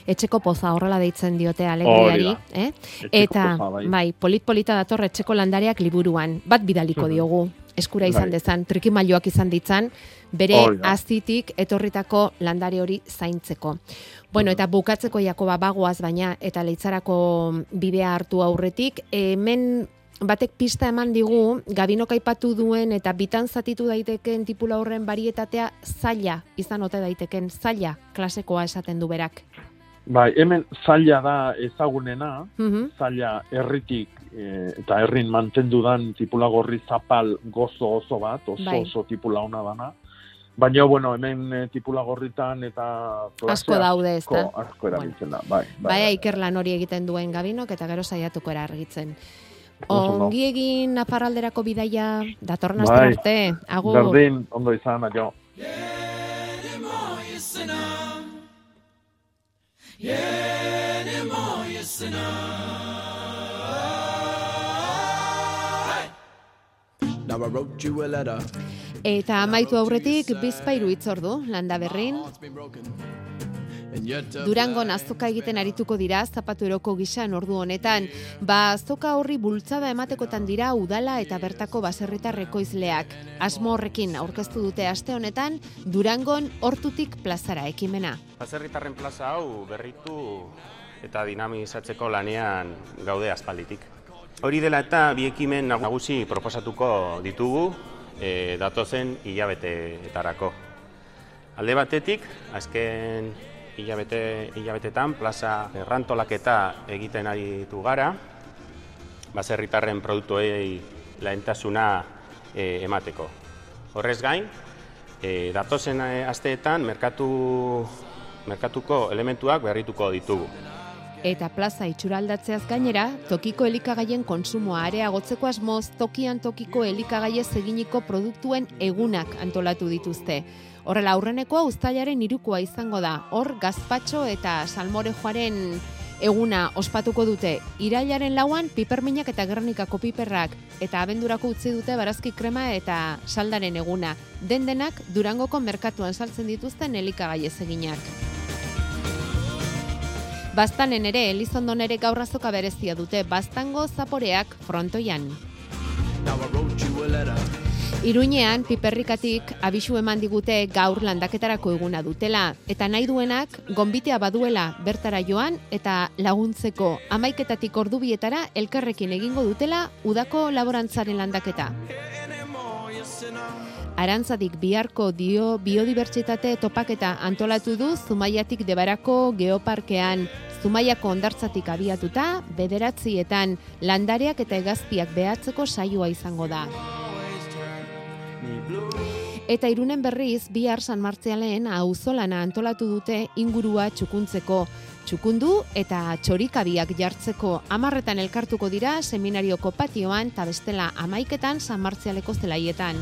etxeko poza horrela deitzen diote alegriari, eh? Eta bai. bai, polit polita dator etxeko landareak liburuan, bat bidaliko diogu. Eskura izan bai. dezan, trikimailuak izan ditzan, bere azitik etorritako landare hori zaintzeko. Bueno, eta bukatzeko Jakoba bagoaz baina eta leitzarako bidea hartu aurretik, hemen batek pista eman digu, gabinok aipatu duen eta bitan zatitu daiteken tipula horren barietatea zaila izan ote daiteken zaila klasekoa esaten du berak. Bai, hemen zaila da ezagunena, mm zaila herritik e, eta herrin mantendu dan tipula gorri zapal gozo oso bat, oso bai. oso tipula ona dana. Baina, bueno, hemen e, tipula gorritan eta... Asko daude, ez da? Asko erabiltzen da, bai. Bai, bai. ikerlan hori egiten duen gabinok eta gero saiatuko era argitzen. Ongi egin aparralderako bidaia, datorna bai. arte, agur. Berdin, ondo izan, adio. Yeni moyesina Eta amaitu aurretik bizpairu itzordu, landa berrin. Durango azoka egiten arituko dira zapatu eroko gisan ordu honetan. Ba azoka horri bultzada ematekotan dira udala eta bertako baserritarreko izleak. Asmo horrekin aurkeztu dute aste honetan Durangon hortutik plazara ekimena. Baserritarren plaza hau berritu eta dinamizatzeko lanean gaude aspalditik. Hori dela eta bi nagusi proposatuko ditugu e, datozen hilabeteetarako. Alde batetik, azken hilabete, hilabetetan plaza errantolaketa egiten ari ditu gara, baserritarren produktuei lehentasuna e, emateko. Horrez gain, e, datozen asteetan merkatu, merkatuko elementuak berrituko ditugu. Eta plaza itxuraldatzeaz gainera, tokiko elikagaien konsumoa areagotzeko asmoz, tokian tokiko elikagaie eginiko produktuen egunak antolatu dituzte. Horrela aurrenekoa uztailaren irukoa izango da. Hor gazpatxo eta salmorejoaren eguna ospatuko dute. Irailaren lauan piperminak eta gernikako piperrak eta abendurako utzi dute barazki krema eta saldaren eguna. Den denak Durangoko merkatuan saltzen dituzten elikagai eginak. Bastanen ere, Elizondon ere gaurrazoka berezia dute, bastango zaporeak frontoian. Iruinean, piperrikatik abisu eman digute gaur landaketarako eguna dutela, eta nahi duenak, gonbitea baduela bertara joan, eta laguntzeko amaiketatik ordubietara elkarrekin egingo dutela udako laborantzaren landaketa. Arantzadik biharko dio biodibertsitate topaketa antolatu du Zumaiatik debarako geoparkean. Zumaiako ondartzatik abiatuta, bederatzietan landareak eta egazpiak behatzeko saioa izango da. Eta irunen berriz, bihar San Martzialen auzolana antolatu dute ingurua txukuntzeko. Txukundu eta txorikabiak jartzeko amarretan elkartuko dira seminarioko patioan eta bestela amaiketan San Martzialeko zelaietan.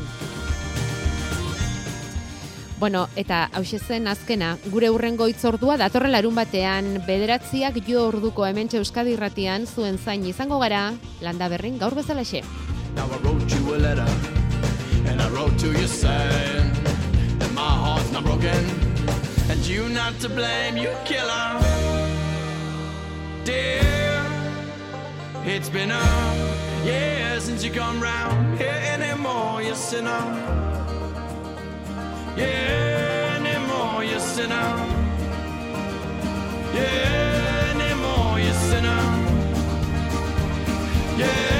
Bueno, eta hause zen azkena, gure urrengo itzordua datorren larun batean, bederatziak jo orduko hemen Euskadi irratian zuen zain izango gara, landa berrin gaur bezalaxe. And I wrote to you saying that my heart's not broken and you not to blame, you killer. Dear, it's been a year since you come round here anymore, you sinner. Yeah, anymore you sinner. Yeah, anymore you sinner. Yeah.